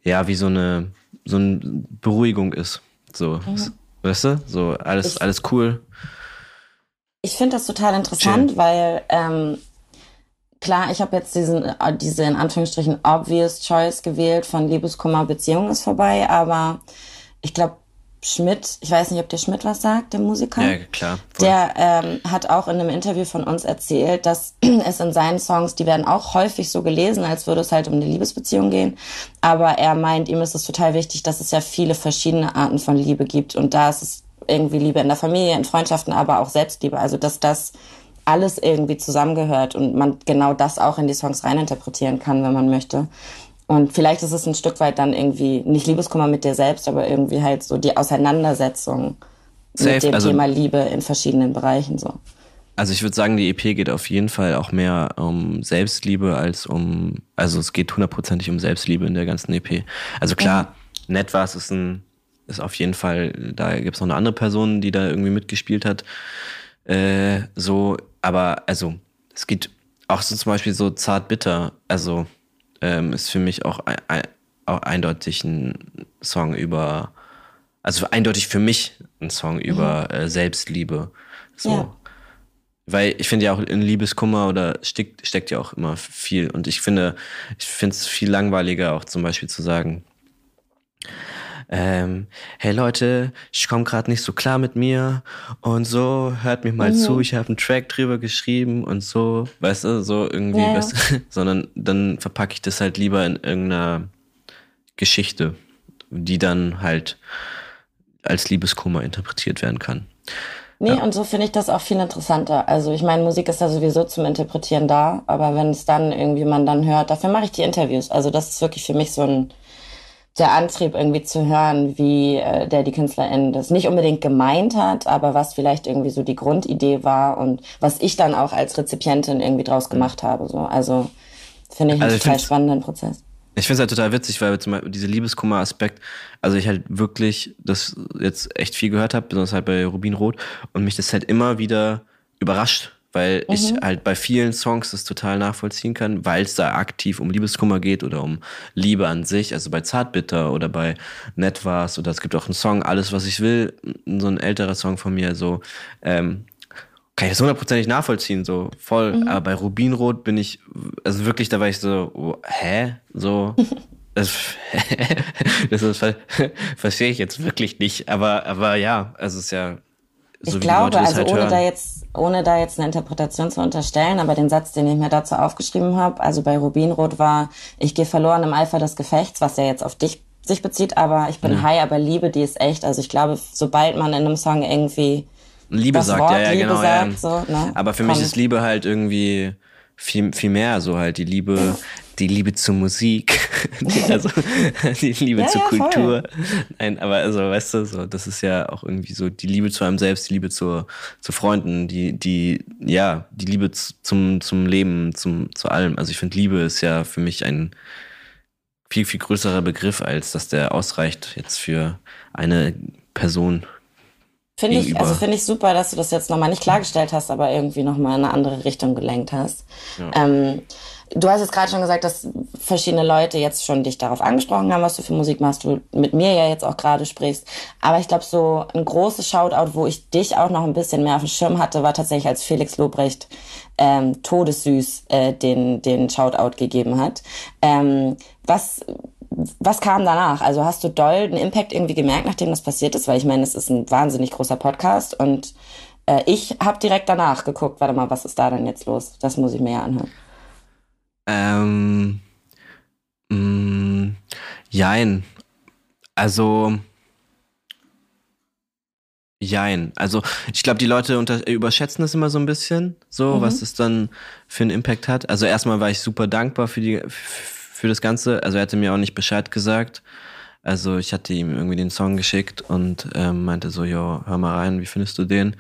ja, wie so eine, so eine Beruhigung ist. So, mhm. weißt du? So, alles, ich, alles cool. Ich finde das total interessant, Chill. weil ähm, klar, ich habe jetzt diesen, äh, diese in Anführungsstrichen obvious choice gewählt von Liebeskummer, Beziehung ist vorbei, aber ich glaube, Schmidt, ich weiß nicht, ob der Schmidt was sagt, der Musiker. Ja, klar. Voll. Der ähm, hat auch in einem Interview von uns erzählt, dass es in seinen Songs, die werden auch häufig so gelesen, als würde es halt um eine Liebesbeziehung gehen. Aber er meint, ihm ist es total wichtig, dass es ja viele verschiedene Arten von Liebe gibt. Und da ist es irgendwie Liebe in der Familie, in Freundschaften, aber auch Selbstliebe. Also dass das alles irgendwie zusammengehört und man genau das auch in die Songs reininterpretieren kann, wenn man möchte. Und vielleicht ist es ein Stück weit dann irgendwie nicht Liebeskummer mit dir selbst, aber irgendwie halt so die Auseinandersetzung Safe, mit dem also, Thema Liebe in verschiedenen Bereichen so. Also ich würde sagen, die EP geht auf jeden Fall auch mehr um Selbstliebe als um, also es geht hundertprozentig um Selbstliebe in der ganzen EP. Also klar, mhm. nett war es, ist ein ist auf jeden Fall, da gibt es noch eine andere Person, die da irgendwie mitgespielt hat. Äh, so, aber also, es geht auch so zum Beispiel so zart bitter. Also, ähm, ist für mich auch, ein, auch eindeutig ein Song über, also eindeutig für mich ein Song mhm. über äh, Selbstliebe. So. Ja. Weil ich finde ja auch in Liebeskummer oder steckt, steckt ja auch immer viel. Und ich finde, ich finde es viel langweiliger, auch zum Beispiel zu sagen, ähm, hey Leute, ich komme gerade nicht so klar mit mir und so, hört mich mal mhm. zu, ich habe einen Track drüber geschrieben und so, weißt du, so irgendwie, ja. weißt du, sondern dann verpacke ich das halt lieber in irgendeiner Geschichte, die dann halt als Liebeskummer interpretiert werden kann. Nee, ja. und so finde ich das auch viel interessanter. Also ich meine, Musik ist ja sowieso zum Interpretieren da, aber wenn es dann irgendwie man dann hört, dafür mache ich die Interviews. Also das ist wirklich für mich so ein der Antrieb irgendwie zu hören, wie äh, der die Künstlerin das nicht unbedingt gemeint hat, aber was vielleicht irgendwie so die Grundidee war und was ich dann auch als Rezipientin irgendwie draus gemacht habe. So. Also finde ich also einen total spannenden Prozess. Ich finde es halt total witzig, weil zum Beispiel dieser Liebeskummer-Aspekt, also ich halt wirklich das jetzt echt viel gehört habe, besonders halt bei Rubinrot und mich das halt immer wieder überrascht, weil mhm. ich halt bei vielen Songs das total nachvollziehen kann, weil es da aktiv um Liebeskummer geht oder um Liebe an sich, also bei Zartbitter oder bei Nett war's oder es gibt auch einen Song, Alles, was ich will, so ein älterer Song von mir, so, ähm, kann ich das hundertprozentig nachvollziehen, so voll. Mhm. Aber bei Rubinrot bin ich, also wirklich, da war ich so, oh, hä? So. das, das verstehe ich jetzt wirklich nicht. Aber, aber ja, also es ist ja so ich glaube, also halt ohne hören. da jetzt, ohne da jetzt eine Interpretation zu unterstellen, aber den Satz, den ich mir dazu aufgeschrieben habe, also bei Rubinrot war, ich gehe verloren im Eifer des Gefechts, was ja jetzt auf dich sich bezieht, aber ich bin ja. high, aber Liebe, die ist echt. Also ich glaube, sobald man in einem Song irgendwie Liebe sagt, Wort ja, ja, Liebe genau. Sagt, ja. So, ne? Aber für mich ist Liebe halt irgendwie viel, viel mehr so halt die Liebe, die Liebe zur Musik, also die Liebe ja, zur ja, Kultur. Voll. Nein, aber also weißt du, so das ist ja auch irgendwie so die Liebe zu einem selbst, die Liebe zur zu Freunden, die die ja die Liebe zum zum Leben, zum zu allem. Also ich finde Liebe ist ja für mich ein viel viel größerer Begriff als dass der ausreicht jetzt für eine Person Finde ich, also finde ich super, dass du das jetzt nochmal nicht klargestellt hast, aber irgendwie nochmal in eine andere Richtung gelenkt hast. Ja. Ähm, du hast jetzt gerade schon gesagt, dass verschiedene Leute jetzt schon dich darauf angesprochen haben, was du für Musik machst, du mit mir ja jetzt auch gerade sprichst. Aber ich glaube, so ein großes Shoutout, wo ich dich auch noch ein bisschen mehr auf dem Schirm hatte, war tatsächlich, als Felix Lobrecht ähm, todessüß äh, den, den Shoutout gegeben hat. Ähm, was was kam danach? Also hast du doll einen Impact irgendwie gemerkt, nachdem das passiert ist? Weil ich meine, es ist ein wahnsinnig großer Podcast und äh, ich habe direkt danach geguckt, warte mal, was ist da denn jetzt los? Das muss ich mir ja anhören. Ähm, mh, mm, jein. Also, jein. Also, ich glaube, die Leute unter, überschätzen das immer so ein bisschen, so, mhm. was es dann für einen Impact hat. Also, erstmal war ich super dankbar für die, für das Ganze. Also er hatte mir auch nicht Bescheid gesagt. Also ich hatte ihm irgendwie den Song geschickt und ähm, meinte so, jo, hör mal rein, wie findest du den?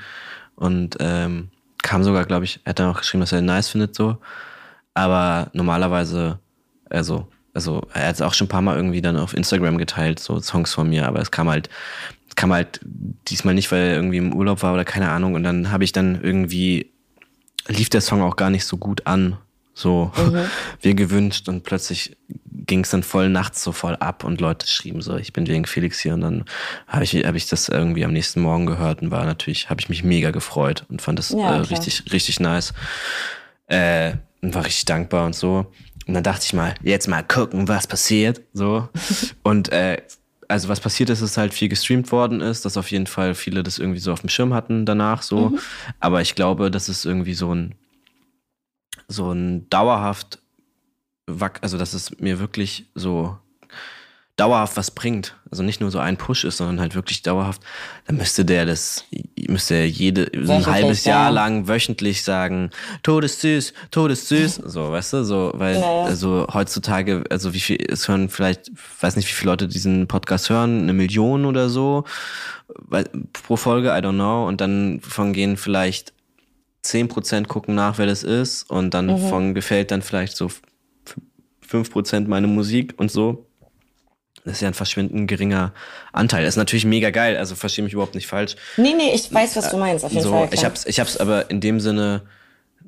Und ähm, kam sogar, glaube ich, er hat dann auch geschrieben, dass er den nice findet so. Aber normalerweise, also, also er hat es auch schon ein paar Mal irgendwie dann auf Instagram geteilt, so Songs von mir, aber es kam halt, es kam halt diesmal nicht, weil er irgendwie im Urlaub war oder keine Ahnung. Und dann habe ich dann irgendwie, lief der Song auch gar nicht so gut an so mhm. wie gewünscht und plötzlich ging es dann voll nachts so voll ab und Leute schrieben so, ich bin wegen Felix hier und dann habe ich, hab ich das irgendwie am nächsten Morgen gehört und war natürlich, habe ich mich mega gefreut und fand das ja, äh, richtig, richtig nice äh, und war richtig dankbar und so. Und dann dachte ich mal, jetzt mal gucken, was passiert, so. und äh, also was passiert ist, ist halt viel gestreamt worden ist, dass auf jeden Fall viele das irgendwie so auf dem Schirm hatten danach so. Mhm. Aber ich glaube, das ist irgendwie so ein so ein dauerhaft, also dass es mir wirklich so dauerhaft was bringt, also nicht nur so ein Push ist, sondern halt wirklich dauerhaft, dann müsste der das, müsste er jede, so ein halbes Jahr ja. lang wöchentlich sagen, Todessüß, Todessüß, so, weißt du, so, weil, ja. also heutzutage, also wie viel, es hören vielleicht, weiß nicht, wie viele Leute diesen Podcast hören, eine Million oder so, pro Folge, I don't know, und dann von gehen vielleicht 10% gucken nach, wer das ist und dann mhm. von gefällt dann vielleicht so 5% meine Musik und so. Das ist ja ein verschwindend geringer Anteil. Das ist natürlich mega geil, also verstehe mich überhaupt nicht falsch. Nee, nee, ich weiß, was du meinst, auf jeden so, Fall. Klar. Ich hab's, ich hab's aber in dem Sinne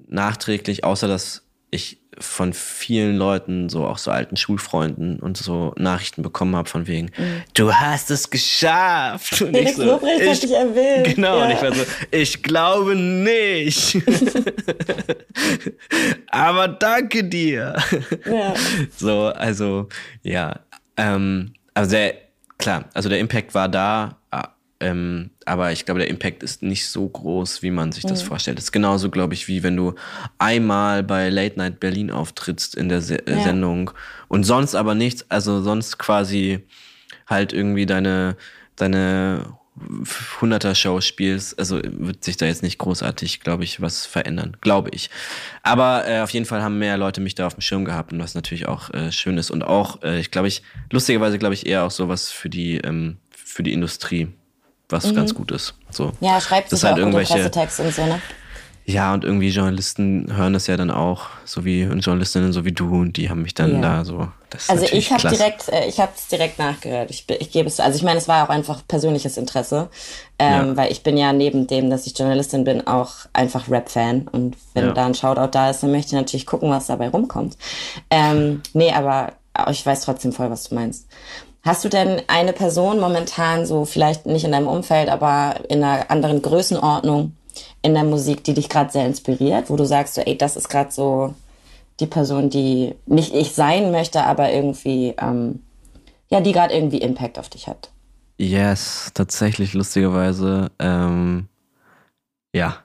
nachträglich, außer dass ich von vielen Leuten, so auch so alten Schulfreunden und so Nachrichten bekommen habe von wegen, mhm. du hast es geschafft. Und Felix ich so, Lobrecht ich, hat dich erwähnt. Genau, ja. und ich war so, ich glaube nicht. Aber danke dir. Ja. So, also, ja. Ähm, also der, klar, also der Impact war da, ähm, aber ich glaube, der Impact ist nicht so groß, wie man sich das mhm. vorstellt. Das ist genauso, glaube ich, wie wenn du einmal bei Late Night Berlin auftrittst in der Se ja. Sendung und sonst aber nichts, also sonst quasi halt irgendwie deine, deine hunderter Show spielst, also wird sich da jetzt nicht großartig, glaube ich, was verändern, glaube ich. Aber äh, auf jeden Fall haben mehr Leute mich da auf dem Schirm gehabt und was natürlich auch äh, schön ist und auch, äh, ich glaube ich, lustigerweise glaube ich eher auch sowas für die ähm, für die Industrie, was mhm. ganz gut ist. So. Ja, schreibt sich halt auch irgendwelche Pressetexte und so, ne? Ja, und irgendwie Journalisten hören das ja dann auch, so wie und Journalistinnen so wie du, und die haben mich dann ja. da so. Also ich habe direkt, äh, ich habe es direkt nachgehört. Ich, ich gebe es, also ich meine, es war auch einfach persönliches Interesse, ähm, ja. weil ich bin ja neben dem, dass ich Journalistin bin, auch einfach Rap-Fan und wenn ja. da ein Shoutout da ist, dann möchte ich natürlich gucken, was dabei rumkommt. Ähm, nee, aber ich weiß trotzdem voll, was du meinst. Hast du denn eine Person momentan so vielleicht nicht in deinem Umfeld, aber in einer anderen Größenordnung? in der Musik, die dich gerade sehr inspiriert, wo du sagst, so, ey, das ist gerade so die Person, die nicht ich sein möchte, aber irgendwie, ähm, ja, die gerade irgendwie Impact auf dich hat? Yes, tatsächlich lustigerweise. Ähm, ja.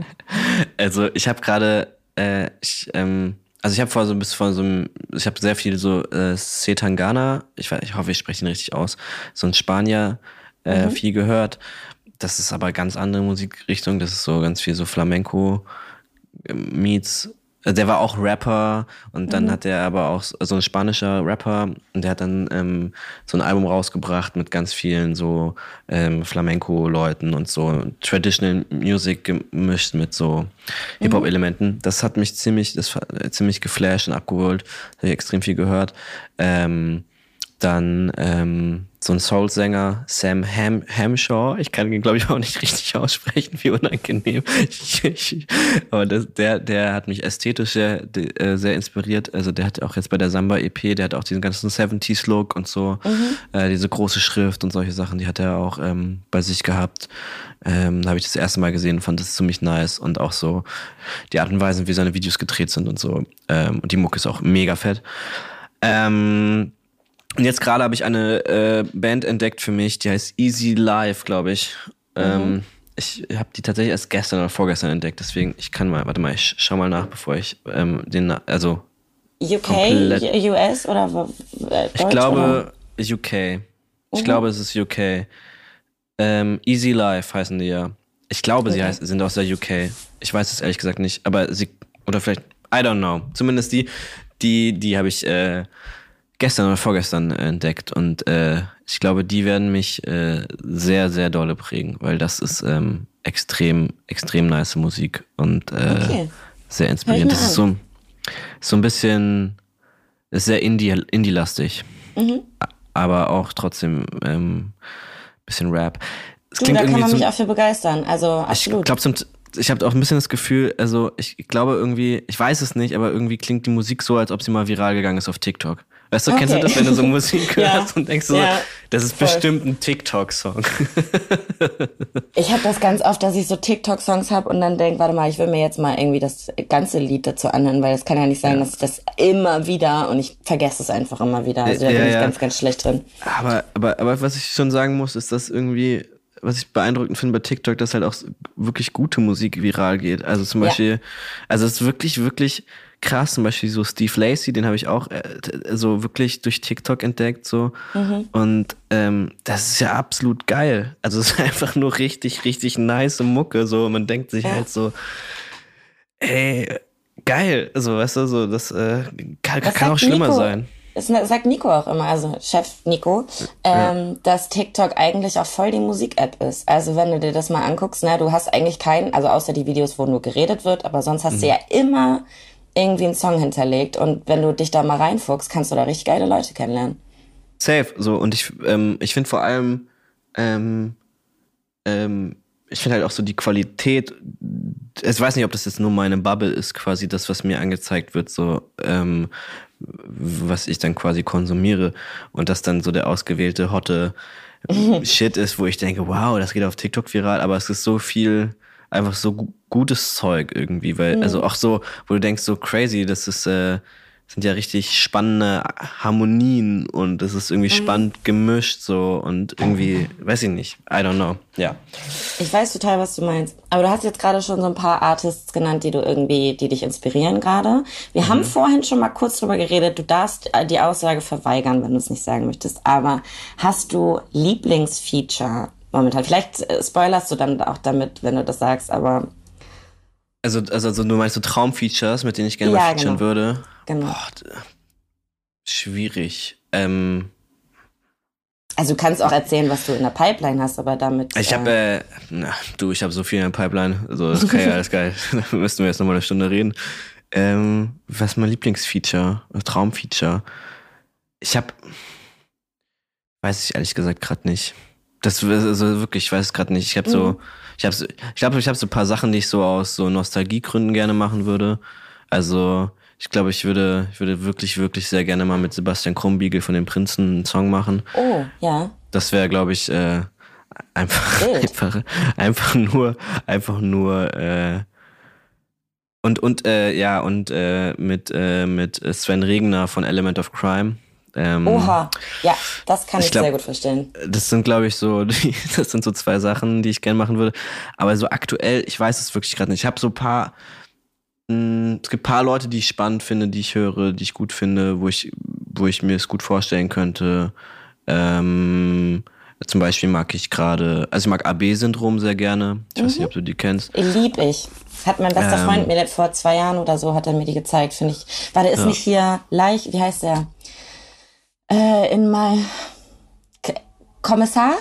also ich habe gerade, äh, ich, ähm, also ich habe vor so bis vor so einem, ich habe sehr viel so äh, Setangana, ich, ich hoffe, ich spreche ihn richtig aus, so ein Spanier äh, mhm. viel gehört das ist aber ganz andere Musikrichtung. Das ist so ganz viel so Flamenco meets. Also der war auch Rapper und dann mhm. hat er aber auch so ein spanischer Rapper und der hat dann ähm, so ein Album rausgebracht mit ganz vielen so ähm, Flamenco-Leuten und so Traditional Music gemischt mit so Hip-Hop-Elementen. Das hat mich ziemlich, das ziemlich geflasht und abgeholt. Da habe ich extrem viel gehört. Ähm, dann ähm, so ein Soul-Sänger, Sam Ham Hamshaw. Ich kann ihn, glaube ich, auch nicht richtig aussprechen, wie unangenehm. aber das, der, der hat mich ästhetisch sehr, äh, sehr inspiriert. Also der hat auch jetzt bei der Samba-EP, der hat auch diesen ganzen 70s-Look und so, mhm. äh, diese große Schrift und solche Sachen, die hat er auch ähm, bei sich gehabt. Ähm, da habe ich das erste Mal gesehen, fand das ziemlich nice und auch so die Art und Weise, wie seine Videos gedreht sind und so. Ähm, und die Mucke ist auch mega fett. Ähm, und jetzt gerade habe ich eine äh, Band entdeckt für mich, die heißt Easy Life, glaube ich. Mhm. Ähm, ich habe die tatsächlich erst gestern oder vorgestern entdeckt, deswegen ich kann mal, warte mal, ich schau mal nach, bevor ich ähm, den, also UK, US oder Deutsch, Ich glaube oder? UK. Ich mhm. glaube, es ist UK. Ähm, Easy Life heißen die ja. Ich glaube, okay. sie heißt, sind aus der UK. Ich weiß es ehrlich gesagt nicht, aber sie oder vielleicht I don't know. Zumindest die, die, die habe ich äh, gestern oder vorgestern entdeckt und äh, ich glaube, die werden mich äh, sehr, sehr dolle prägen, weil das ist ähm, extrem, extrem nice Musik und äh, okay. sehr inspirierend. Das ist so, so ein bisschen, ist sehr Indie-lastig, Indie mhm. aber auch trotzdem ähm, bisschen Rap. Es du, da kann man mich auch für begeistern, also absolut. Ich glaube, ich habe auch ein bisschen das Gefühl, also ich glaube irgendwie, ich weiß es nicht, aber irgendwie klingt die Musik so, als ob sie mal viral gegangen ist auf TikTok. Weißt du, okay. kennst du das, wenn du so Musik hörst ja. und denkst so, ja. das ist Voll. bestimmt ein TikTok-Song. ich habe das ganz oft, dass ich so TikTok-Songs habe und dann denke, warte mal, ich will mir jetzt mal irgendwie das ganze Lied dazu anhören, weil es kann ja nicht sein, ja. dass ich das immer wieder und ich vergesse es einfach immer wieder. Also da bin ich ganz, ganz schlecht drin. Aber, aber, aber was ich schon sagen muss, ist, dass irgendwie was ich beeindruckend finde bei TikTok, dass halt auch wirklich gute Musik viral geht. Also zum Beispiel, ja. also es ist wirklich, wirklich krass. Zum Beispiel so Steve Lacey, den habe ich auch äh, so wirklich durch TikTok entdeckt. so mhm. Und ähm, das ist ja absolut geil. Also es ist einfach nur richtig, richtig nice Mucke. So man denkt sich ja. halt so, ey, geil. So, weißt du, so das äh, kann, kann auch schlimmer Nico, sein. Das sagt Nico auch immer, also Chef Nico, ähm, ja. dass TikTok eigentlich auch voll die Musik-App ist. Also wenn du dir das mal anguckst, ne, du hast eigentlich keinen, also außer die Videos, wo nur geredet wird, aber sonst hast mhm. du ja immer irgendwie einen Song hinterlegt. Und wenn du dich da mal reinfuchst, kannst du da richtig geile Leute kennenlernen. Safe, so. Und ich, ähm, ich finde vor allem, ähm, ähm, ich finde halt auch so die Qualität, ich weiß nicht, ob das jetzt nur meine Bubble ist, quasi das, was mir angezeigt wird, so, ähm, was ich dann quasi konsumiere und das dann so der ausgewählte hotte Shit ist, wo ich denke, wow, das geht auf TikTok viral, aber es ist so viel einfach so gutes Zeug irgendwie, weil, mhm. also auch so, wo du denkst, so crazy, das ist, äh, sind ja richtig spannende Harmonien und es ist irgendwie mhm. spannend gemischt so und irgendwie, weiß ich nicht, I don't know, ja. Ich weiß total, was du meinst. Aber du hast jetzt gerade schon so ein paar Artists genannt, die du irgendwie, die dich inspirieren gerade. Wir mhm. haben vorhin schon mal kurz drüber geredet, du darfst die Aussage verweigern, wenn du es nicht sagen möchtest, aber hast du Lieblingsfeature momentan. Vielleicht äh, spoilerst du dann auch damit, wenn du das sagst, aber. Also, also, also du meinst so Traumfeatures, mit denen ich gerne ja, mal featuren genau. würde? Genau. Boah, schwierig. Ähm, also du kannst auch erzählen, was du in der Pipeline hast, aber damit. Ich habe, äh, äh, na, du, ich habe so viel in der Pipeline. Also das kann ja alles geil. da müssten wir jetzt nochmal eine Stunde reden. Ähm, was ist mein Lieblingsfeature? Traumfeature? Ich habe, weiß ich ehrlich gesagt gerade nicht. Das also wirklich, ich weiß es gerade nicht. Ich habe mhm. so, ich habe, ich glaube, ich habe so ein paar Sachen, die ich so aus so Nostalgiegründen gerne machen würde. Also ich glaube, ich würde, ich würde wirklich, wirklich sehr gerne mal mit Sebastian Krumbiegel von den Prinzen einen Song machen. Oh, ja. Das wäre, glaube ich, äh, einfach, einfach, einfach nur, einfach nur, äh, und, und, äh, ja, und äh, mit, äh, mit Sven Regner von Element of Crime. Ähm, Oha, ja, das kann ich, ich glaub, sehr gut verstehen. Das sind, glaube ich, so, die, das sind so zwei Sachen, die ich gerne machen würde. Aber so aktuell, ich weiß es wirklich gerade nicht. Ich habe so paar, Mm, es gibt ein paar Leute, die ich spannend finde, die ich höre, die ich gut finde, wo ich, wo ich mir es gut vorstellen könnte. Ähm, zum Beispiel mag ich gerade, also ich mag AB-Syndrom sehr gerne. Ich mhm. weiß nicht, mhm. ob du die kennst. Lieb ich. Hat mein bester ähm, Freund mir vor zwei Jahren oder so, hat er mir die gezeigt, finde ich. War der ist ja. nicht hier leicht, wie heißt der? Äh, in mein Kommissar?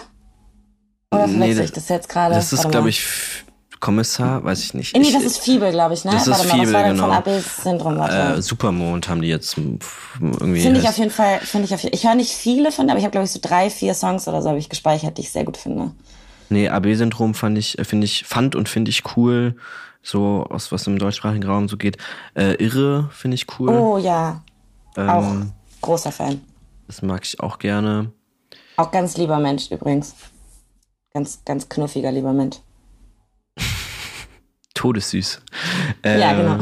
Oder verwechsel nee, ich das jetzt gerade? Das ist, glaube ich, Kommissar, weiß ich nicht. Nee, ich, das ist Fiebel, glaube ich, ne? Das Warte ist mal, Fiebel, was war genau. von Abel-Syndrom? Äh, Supermond haben die jetzt irgendwie. Finde ich auf jeden Fall, finde ich auf jeden Ich höre nicht viele von, aber ich habe, glaube ich, so drei, vier Songs oder so habe ich gespeichert, die ich sehr gut finde. Nee, AB-Syndrom fand ich, äh, finde ich, fand und finde ich cool. So, aus was im deutschsprachigen Raum so geht. Äh, Irre finde ich cool. Oh ja. Ähm, auch großer Fan. Das mag ich auch gerne. Auch ganz lieber Mensch übrigens. Ganz, ganz knuffiger lieber Mensch. Todessüß. Äh, ja, genau.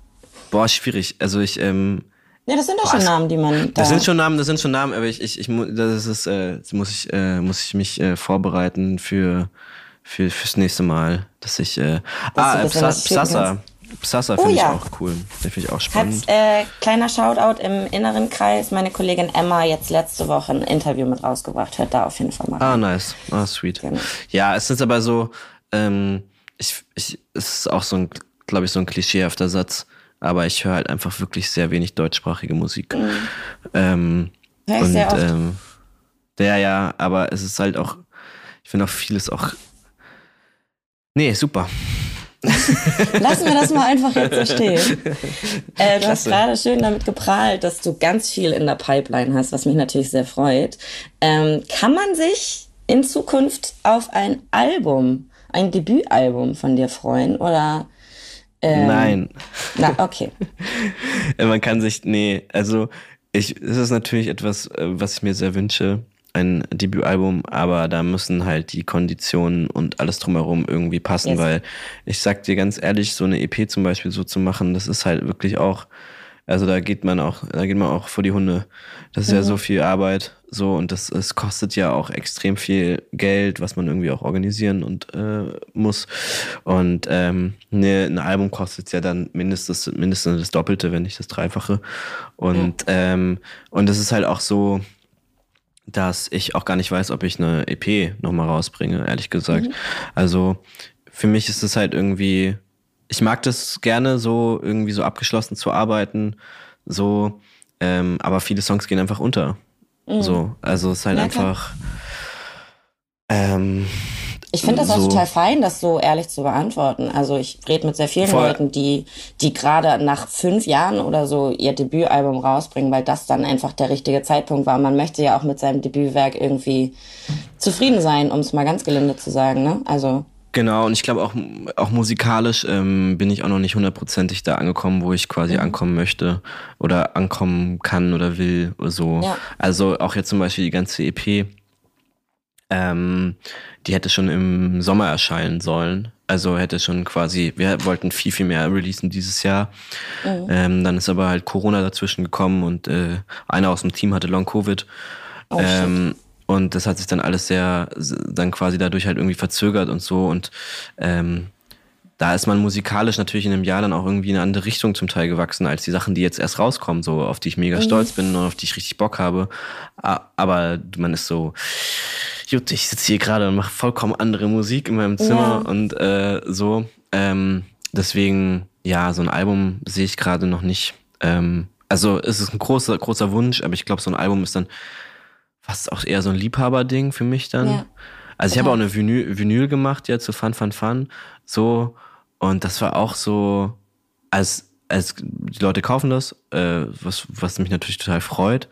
boah, schwierig. Also ich, ähm, ja, das sind doch schon Namen, die man. Da das sind schon Namen, das sind schon Namen, aber ich, ich, ich das ist, äh, muss ich, äh, muss ich mich äh, vorbereiten für, für fürs nächste Mal, dass ich. Äh, dass ah, äh, Psassa. Psassa finde oh, ja. ich auch cool. Den finde ich auch spannend. Hat, äh, kleiner Shoutout im inneren Kreis. Meine Kollegin Emma jetzt letzte Woche ein Interview mit rausgebracht. Hört da auf jeden Fall mal ah. Ah, nice. Ah, sweet. Genau. Ja, es ist aber so, ähm, ich, ich, es ist auch so ein, glaube ich, so ein klischeehafter Satz, aber ich höre halt einfach wirklich sehr wenig deutschsprachige Musik. Mhm. Ähm, ja, und, sehr oft. Ähm, ja, ja, aber es ist halt auch, ich finde auch vieles auch. Nee, super. Lassen wir das mal einfach jetzt so stehen. Äh, du hast gerade schön damit geprahlt, dass du ganz viel in der Pipeline hast, was mich natürlich sehr freut. Ähm, kann man sich in Zukunft auf ein Album ein Debütalbum von dir freuen oder? Ähm, Nein. Na, okay. Man kann sich, nee, also ich, es ist natürlich etwas, äh, was ich mir sehr wünsche, ein Debütalbum, aber da müssen halt die Konditionen und alles drumherum irgendwie passen, yes. weil ich sag dir ganz ehrlich, so eine EP zum Beispiel so zu machen, das ist halt wirklich auch, also da geht man auch, da geht man auch vor die Hunde. Das ist mhm. ja so viel Arbeit, so und das es kostet ja auch extrem viel Geld, was man irgendwie auch organisieren und äh, muss. Und ähm, ne, ein Album kostet ja dann mindestens mindestens das Doppelte, wenn nicht das Dreifache. Und ja. ähm, und es ist halt auch so, dass ich auch gar nicht weiß, ob ich eine EP nochmal rausbringe, ehrlich gesagt. Mhm. Also für mich ist es halt irgendwie ich mag das gerne, so irgendwie so abgeschlossen zu arbeiten, so, ähm, aber viele Songs gehen einfach unter. Mhm. So, also es ist halt ja, einfach. Ähm, ich finde das so. auch total fein, das so ehrlich zu beantworten. Also ich rede mit sehr vielen Voll. Leuten, die, die gerade nach fünf Jahren oder so ihr Debütalbum rausbringen, weil das dann einfach der richtige Zeitpunkt war. Man möchte ja auch mit seinem Debütwerk irgendwie zufrieden sein, um es mal ganz gelinde zu sagen. Ne? Also Genau, und ich glaube auch, auch musikalisch ähm, bin ich auch noch nicht hundertprozentig da angekommen, wo ich quasi mhm. ankommen möchte oder ankommen kann oder will oder so. Ja. Also auch jetzt zum Beispiel die ganze EP, ähm, die hätte schon im Sommer erscheinen sollen. Also hätte schon quasi, wir wollten viel, viel mehr releasen dieses Jahr. Mhm. Ähm, dann ist aber halt Corona dazwischen gekommen und äh, einer aus dem Team hatte Long Covid. Oh, ähm, und das hat sich dann alles sehr, dann quasi dadurch halt irgendwie verzögert und so. Und ähm, da ist man musikalisch natürlich in einem Jahr dann auch irgendwie in eine andere Richtung zum Teil gewachsen, als die Sachen, die jetzt erst rauskommen, so auf die ich mega mhm. stolz bin und auf die ich richtig Bock habe. Aber man ist so, Jut, ich sitze hier gerade und mache vollkommen andere Musik in meinem Zimmer ja. und äh, so. Ähm, deswegen, ja, so ein Album sehe ich gerade noch nicht. Ähm, also es ist ein großer, großer Wunsch, aber ich glaube, so ein Album ist dann fast auch eher so ein Liebhaberding für mich dann. Ja. Also ich habe auch eine Vinyl, Vinyl gemacht jetzt, so Fun, Fun, Fun. So. Und das war auch so, als, als die Leute kaufen das, äh, was, was mich natürlich total freut.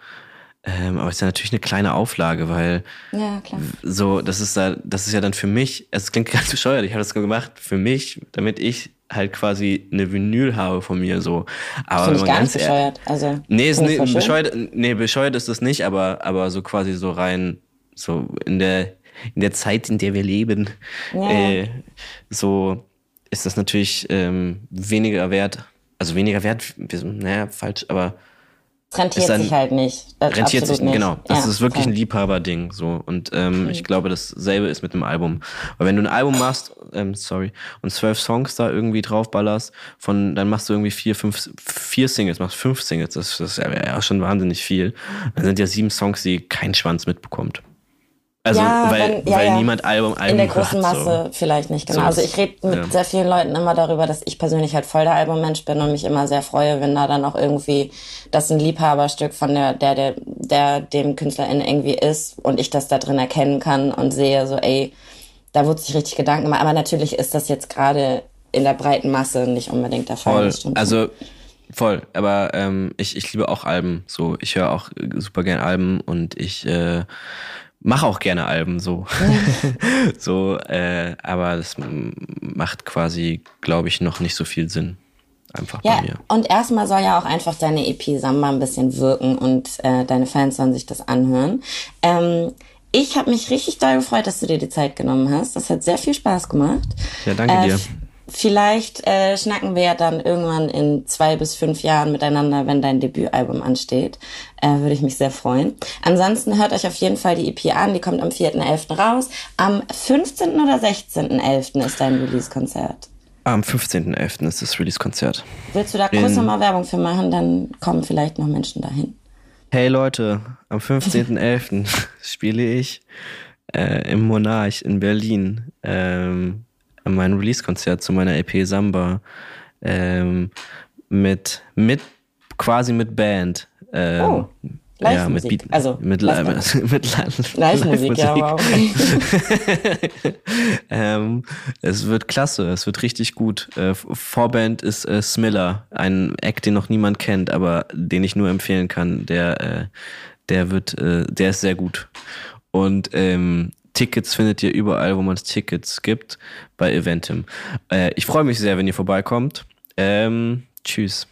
Ähm, aber es ist ja natürlich eine kleine Auflage, weil ja, so, das ist da, das ist ja dann für mich, es klingt ganz bescheuert, ich habe das gemacht für mich, damit ich halt quasi eine Vinyl habe von mir so. Aber ich gar nicht bescheuert. Also, nee, ist nee, bescheuert, nee, bescheuert ist das nicht, aber, aber so quasi so rein, so in der, in der Zeit, in der wir leben, ja. äh, so ist das natürlich ähm, weniger wert. Also weniger wert, naja, falsch, aber es rentiert ein, sich halt nicht. Das rentiert sich, nicht. genau. Das ja, ist wirklich voll. ein Liebhaberding. So. Und ähm, mhm. ich glaube, dasselbe ist mit einem Album. Weil wenn du ein Album machst, ähm, sorry, und zwölf Songs da irgendwie draufballerst, von, dann machst du irgendwie vier, fünf, vier Singles, machst fünf Singles, das, das ist ja, ja schon wahnsinnig viel. Dann sind ja sieben Songs, die kein Schwanz mitbekommt. Also, ja, weil, wenn, ja, weil ja. niemand Album, Album In der großen hört, Masse so. vielleicht nicht, genau. So also ich rede mit sehr vielen Leuten immer darüber, dass ich persönlich halt voll der Albummensch bin und mich immer sehr freue, wenn da dann auch irgendwie das ein Liebhaberstück von der, der, der, der dem KünstlerInnen irgendwie ist und ich das da drin erkennen kann und sehe so, ey, da wurde sich richtig Gedanken gemacht. Aber natürlich ist das jetzt gerade in der breiten Masse nicht unbedingt der Fall. Voll. Also, Voll, aber ähm, ich, ich liebe auch Alben. So, ich höre auch super gern Alben und ich äh, mache auch gerne Alben so. so, äh, aber das macht quasi, glaube ich, noch nicht so viel Sinn. Einfach ja, bei mir. Und erstmal soll ja auch einfach deine EP Samba ein bisschen wirken und äh, deine Fans sollen sich das anhören. Ähm, ich habe mich richtig doll gefreut, dass du dir die Zeit genommen hast. Das hat sehr viel Spaß gemacht. Ja, danke äh, dir. Vielleicht äh, schnacken wir ja dann irgendwann in zwei bis fünf Jahren miteinander, wenn dein Debütalbum ansteht. Äh, Würde ich mich sehr freuen. Ansonsten hört euch auf jeden Fall die EP an. Die kommt am 4.11. raus. Am 15. oder 16.11. ist dein Release-Konzert. Am 15.11. ist das Release-Konzert. Willst du da kurz nochmal Werbung für machen? Dann kommen vielleicht noch Menschen dahin. Hey Leute, am 15.11. spiele ich äh, im Monarch in Berlin. Ähm, mein Release-Konzert zu meiner EP Samba ähm, mit, mit quasi mit Band. Ähm, oh. Ja, mit Beat, also mit, Live mit Live-Musik, ja, wow. ähm, es wird klasse, es wird richtig gut. Äh, Vorband ist äh, Smiller, ein Act, den noch niemand kennt, aber den ich nur empfehlen kann. Der, äh, der wird, äh, der ist sehr gut. Und ähm, Tickets findet ihr überall, wo man Tickets gibt, bei Eventim. Äh, ich freue mich sehr, wenn ihr vorbeikommt. Ähm, tschüss.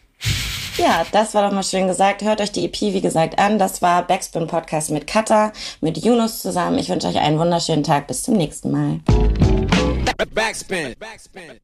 Ja, das war doch mal schön gesagt. Hört euch die EP, wie gesagt, an. Das war Backspin Podcast mit Kata, mit Yunus zusammen. Ich wünsche euch einen wunderschönen Tag. Bis zum nächsten Mal. Backspin. Backspin.